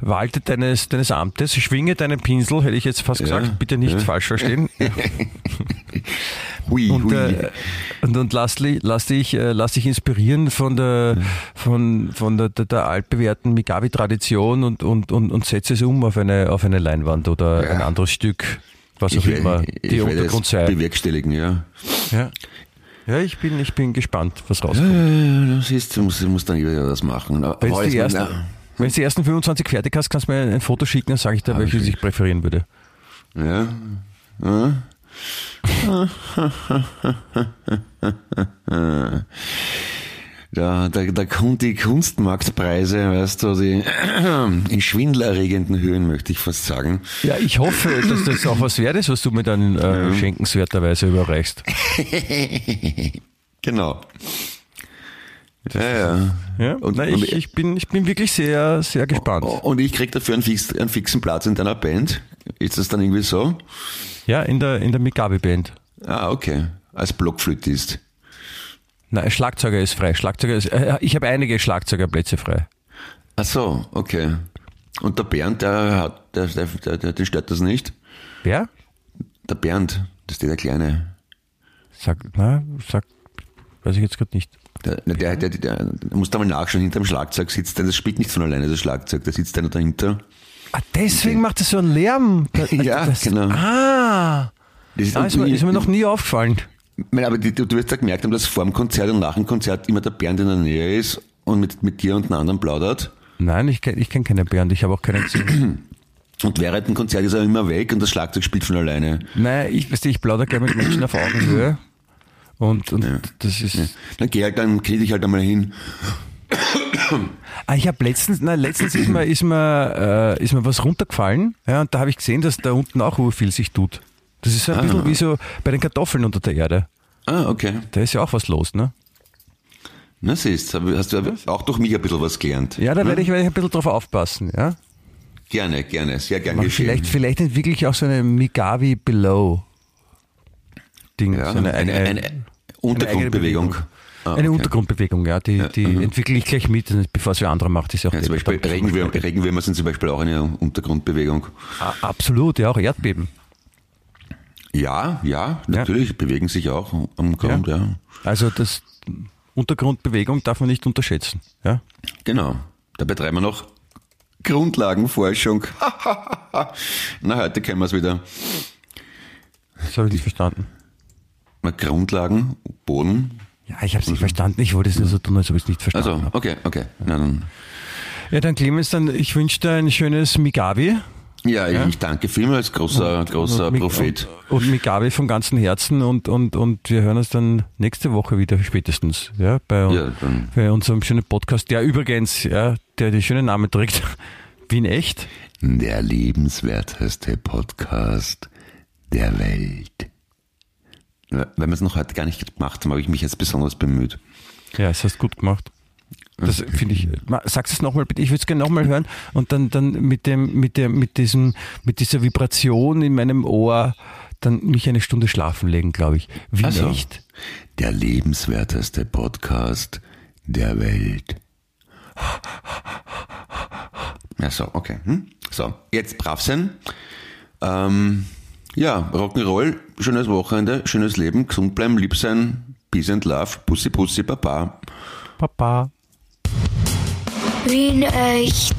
walte deines, deines Amtes, schwinge deinen Pinsel, hätte ich jetzt fast gesagt, bitte nicht ja. falsch verstehen. Hui, Und, hui. äh, und, und lass, lass, dich, äh, lass dich inspirieren von der, von, von der, der, der altbewährten Migavi-Tradition und, und, und, und setze es um auf eine, auf eine Leinwand oder Ja. ein anderes Stück, was auch ich, immer die Untergrund es sei. bewerkstelligen, ja. Ja, ja ich, bin, ich bin gespannt, was rauskommt. Äh, Das ist, du musst, du musst dann wieder was machen. Wenn du die, jetzt- ersten, wenn du die ersten 25 fertig hast, kannst du mir ein Foto schicken, dann sage ich dir, welches ich präferieren würde. Ja. ja. Da, da, da kommt die Kunstmarktpreise, weißt du, die in schwindelerregenden Höhen, möchte ich fast sagen. Ja, ich hoffe, dass das auch was wert ist, was du mir dann äh, schenkenswerterweise überreichst. Genau. Ja, ja. Ja? Und- Nein, und- ich, ich, bin, ich bin wirklich sehr, sehr gespannt. Und ich krieg dafür einen, fix, einen fixen Platz in deiner Band. Ist das dann irgendwie so? Ja, in der, in der Migabi-Band. Ah, okay. Als Blockflötist. Nein, Schlagzeuger ist frei. Schlagzeuger ist, äh, ich habe einige Schlagzeugerplätze frei. Ach so, okay. Und der Bernd, der hat, der, der, der, der, den stört das nicht? Wer? Der Bernd, das ist der, der Kleine. Sag, na, sag, weiß ich jetzt gerade nicht. Der, der, der, der, der muss da mal nachschauen, hinter dem Schlagzeug sitzt der, das spielt nicht von alleine, das Schlagzeug, da sitzt einer dahinter. Ah, deswegen macht es so einen Lärm. Ja, genau. Ah, Das ist, mir, noch nie aufgefallen. Aber du, du wirst ja gemerkt haben, dass vor dem Konzert und nach dem Konzert immer der Bernd in der Nähe ist und mit, mit dir und den anderen plaudert. Nein, ich kenne ich kenn keine Bernd, ich habe auch keinen gesehen. Und während dem Konzert ist er immer weg und das Schlagzeug spielt von alleine. Nein, ich, weißt du, ich plaudere gerne mit Menschen auf Augenhöhe. Und, und das ist. Dann geh halt, dann knie dich halt einmal hin. Ah, ich habe letztens, nein, letztens ist mir, ist mir, äh, ist mir was runtergefallen, ja, und da habe ich gesehen, dass da unten auch viel sich tut. Das ist so ein bisschen wie so bei den Kartoffeln unter der Erde. Ah, okay. Da ist ja auch was los, ne? Na siehst, hast du auch durch mich ein bisschen was gelernt. Ja, da werde ich, werde ich ein bisschen drauf aufpassen, ja. Gerne, gerne, sehr gern Aber geschehen. vielleicht, vielleicht entwickle ich auch so eine Migavi Below Ding, ja, so eine, eine, eine, Untergrundbewegung. Ah, eine okay. Untergrundbewegung, ja, die, die entwickle ich gleich mit, bevor es wer andere macht, ist ja auch Ja, zum Beispiel Regenwürmer, Regenwürmer sind zum Beispiel auch eine Untergrundbewegung. Ah, Absolut, ja, auch Erdbeben. Ja, ja, natürlich, bewegen sich auch am Grund, ja. Also das Untergrundbewegung darf man nicht unterschätzen. Ja? Genau. Da betreiben wir noch Grundlagenforschung. Na, heute können wir es wieder. Das habe ich nicht verstanden. Grundlagen, Boden. Ja, ich habe es nicht verstanden. Ich wollte es nur so tun, als ob ich es nicht verstanden Also, habe. okay, okay. Na, dann. Ja, dann Clemens, dann ich wünsche dir ein schönes Migavi. Ja, ich danke vielmals, großer, großer Und Prophet. Und, und Migavi von ganzem Herzen und, und, und wir hören uns dann nächste Woche wieder spätestens. Ja, bei, Ja, bei unserem schönen Podcast, der übrigens, ja, der den schönen Namen trägt, Wien echt. der lebenswerteste Podcast der Welt. Wenn wir es noch heute gar nicht gemacht haben, habe ich mich jetzt besonders bemüht. Ja, es hast gut gemacht. Das finde ich. Sag's es nochmal bitte. Ich würde es gerne nochmal hören und dann, dann mit dem, mit der, mit diesem, mit dieser Vibration in meinem Ohr dann mich eine Stunde schlafen legen, glaube ich. Wie Also, nicht? Der lebenswerteste Podcast der Welt. Ja, so, okay. Hm? So, jetzt brav sein. Ähm, ja, Rock'n'Roll, schönes Wochenende, schönes Leben, gesund bleiben, lieb sein, Peace and Love, Pussy Pussy, Papa. Papa. Wien echt.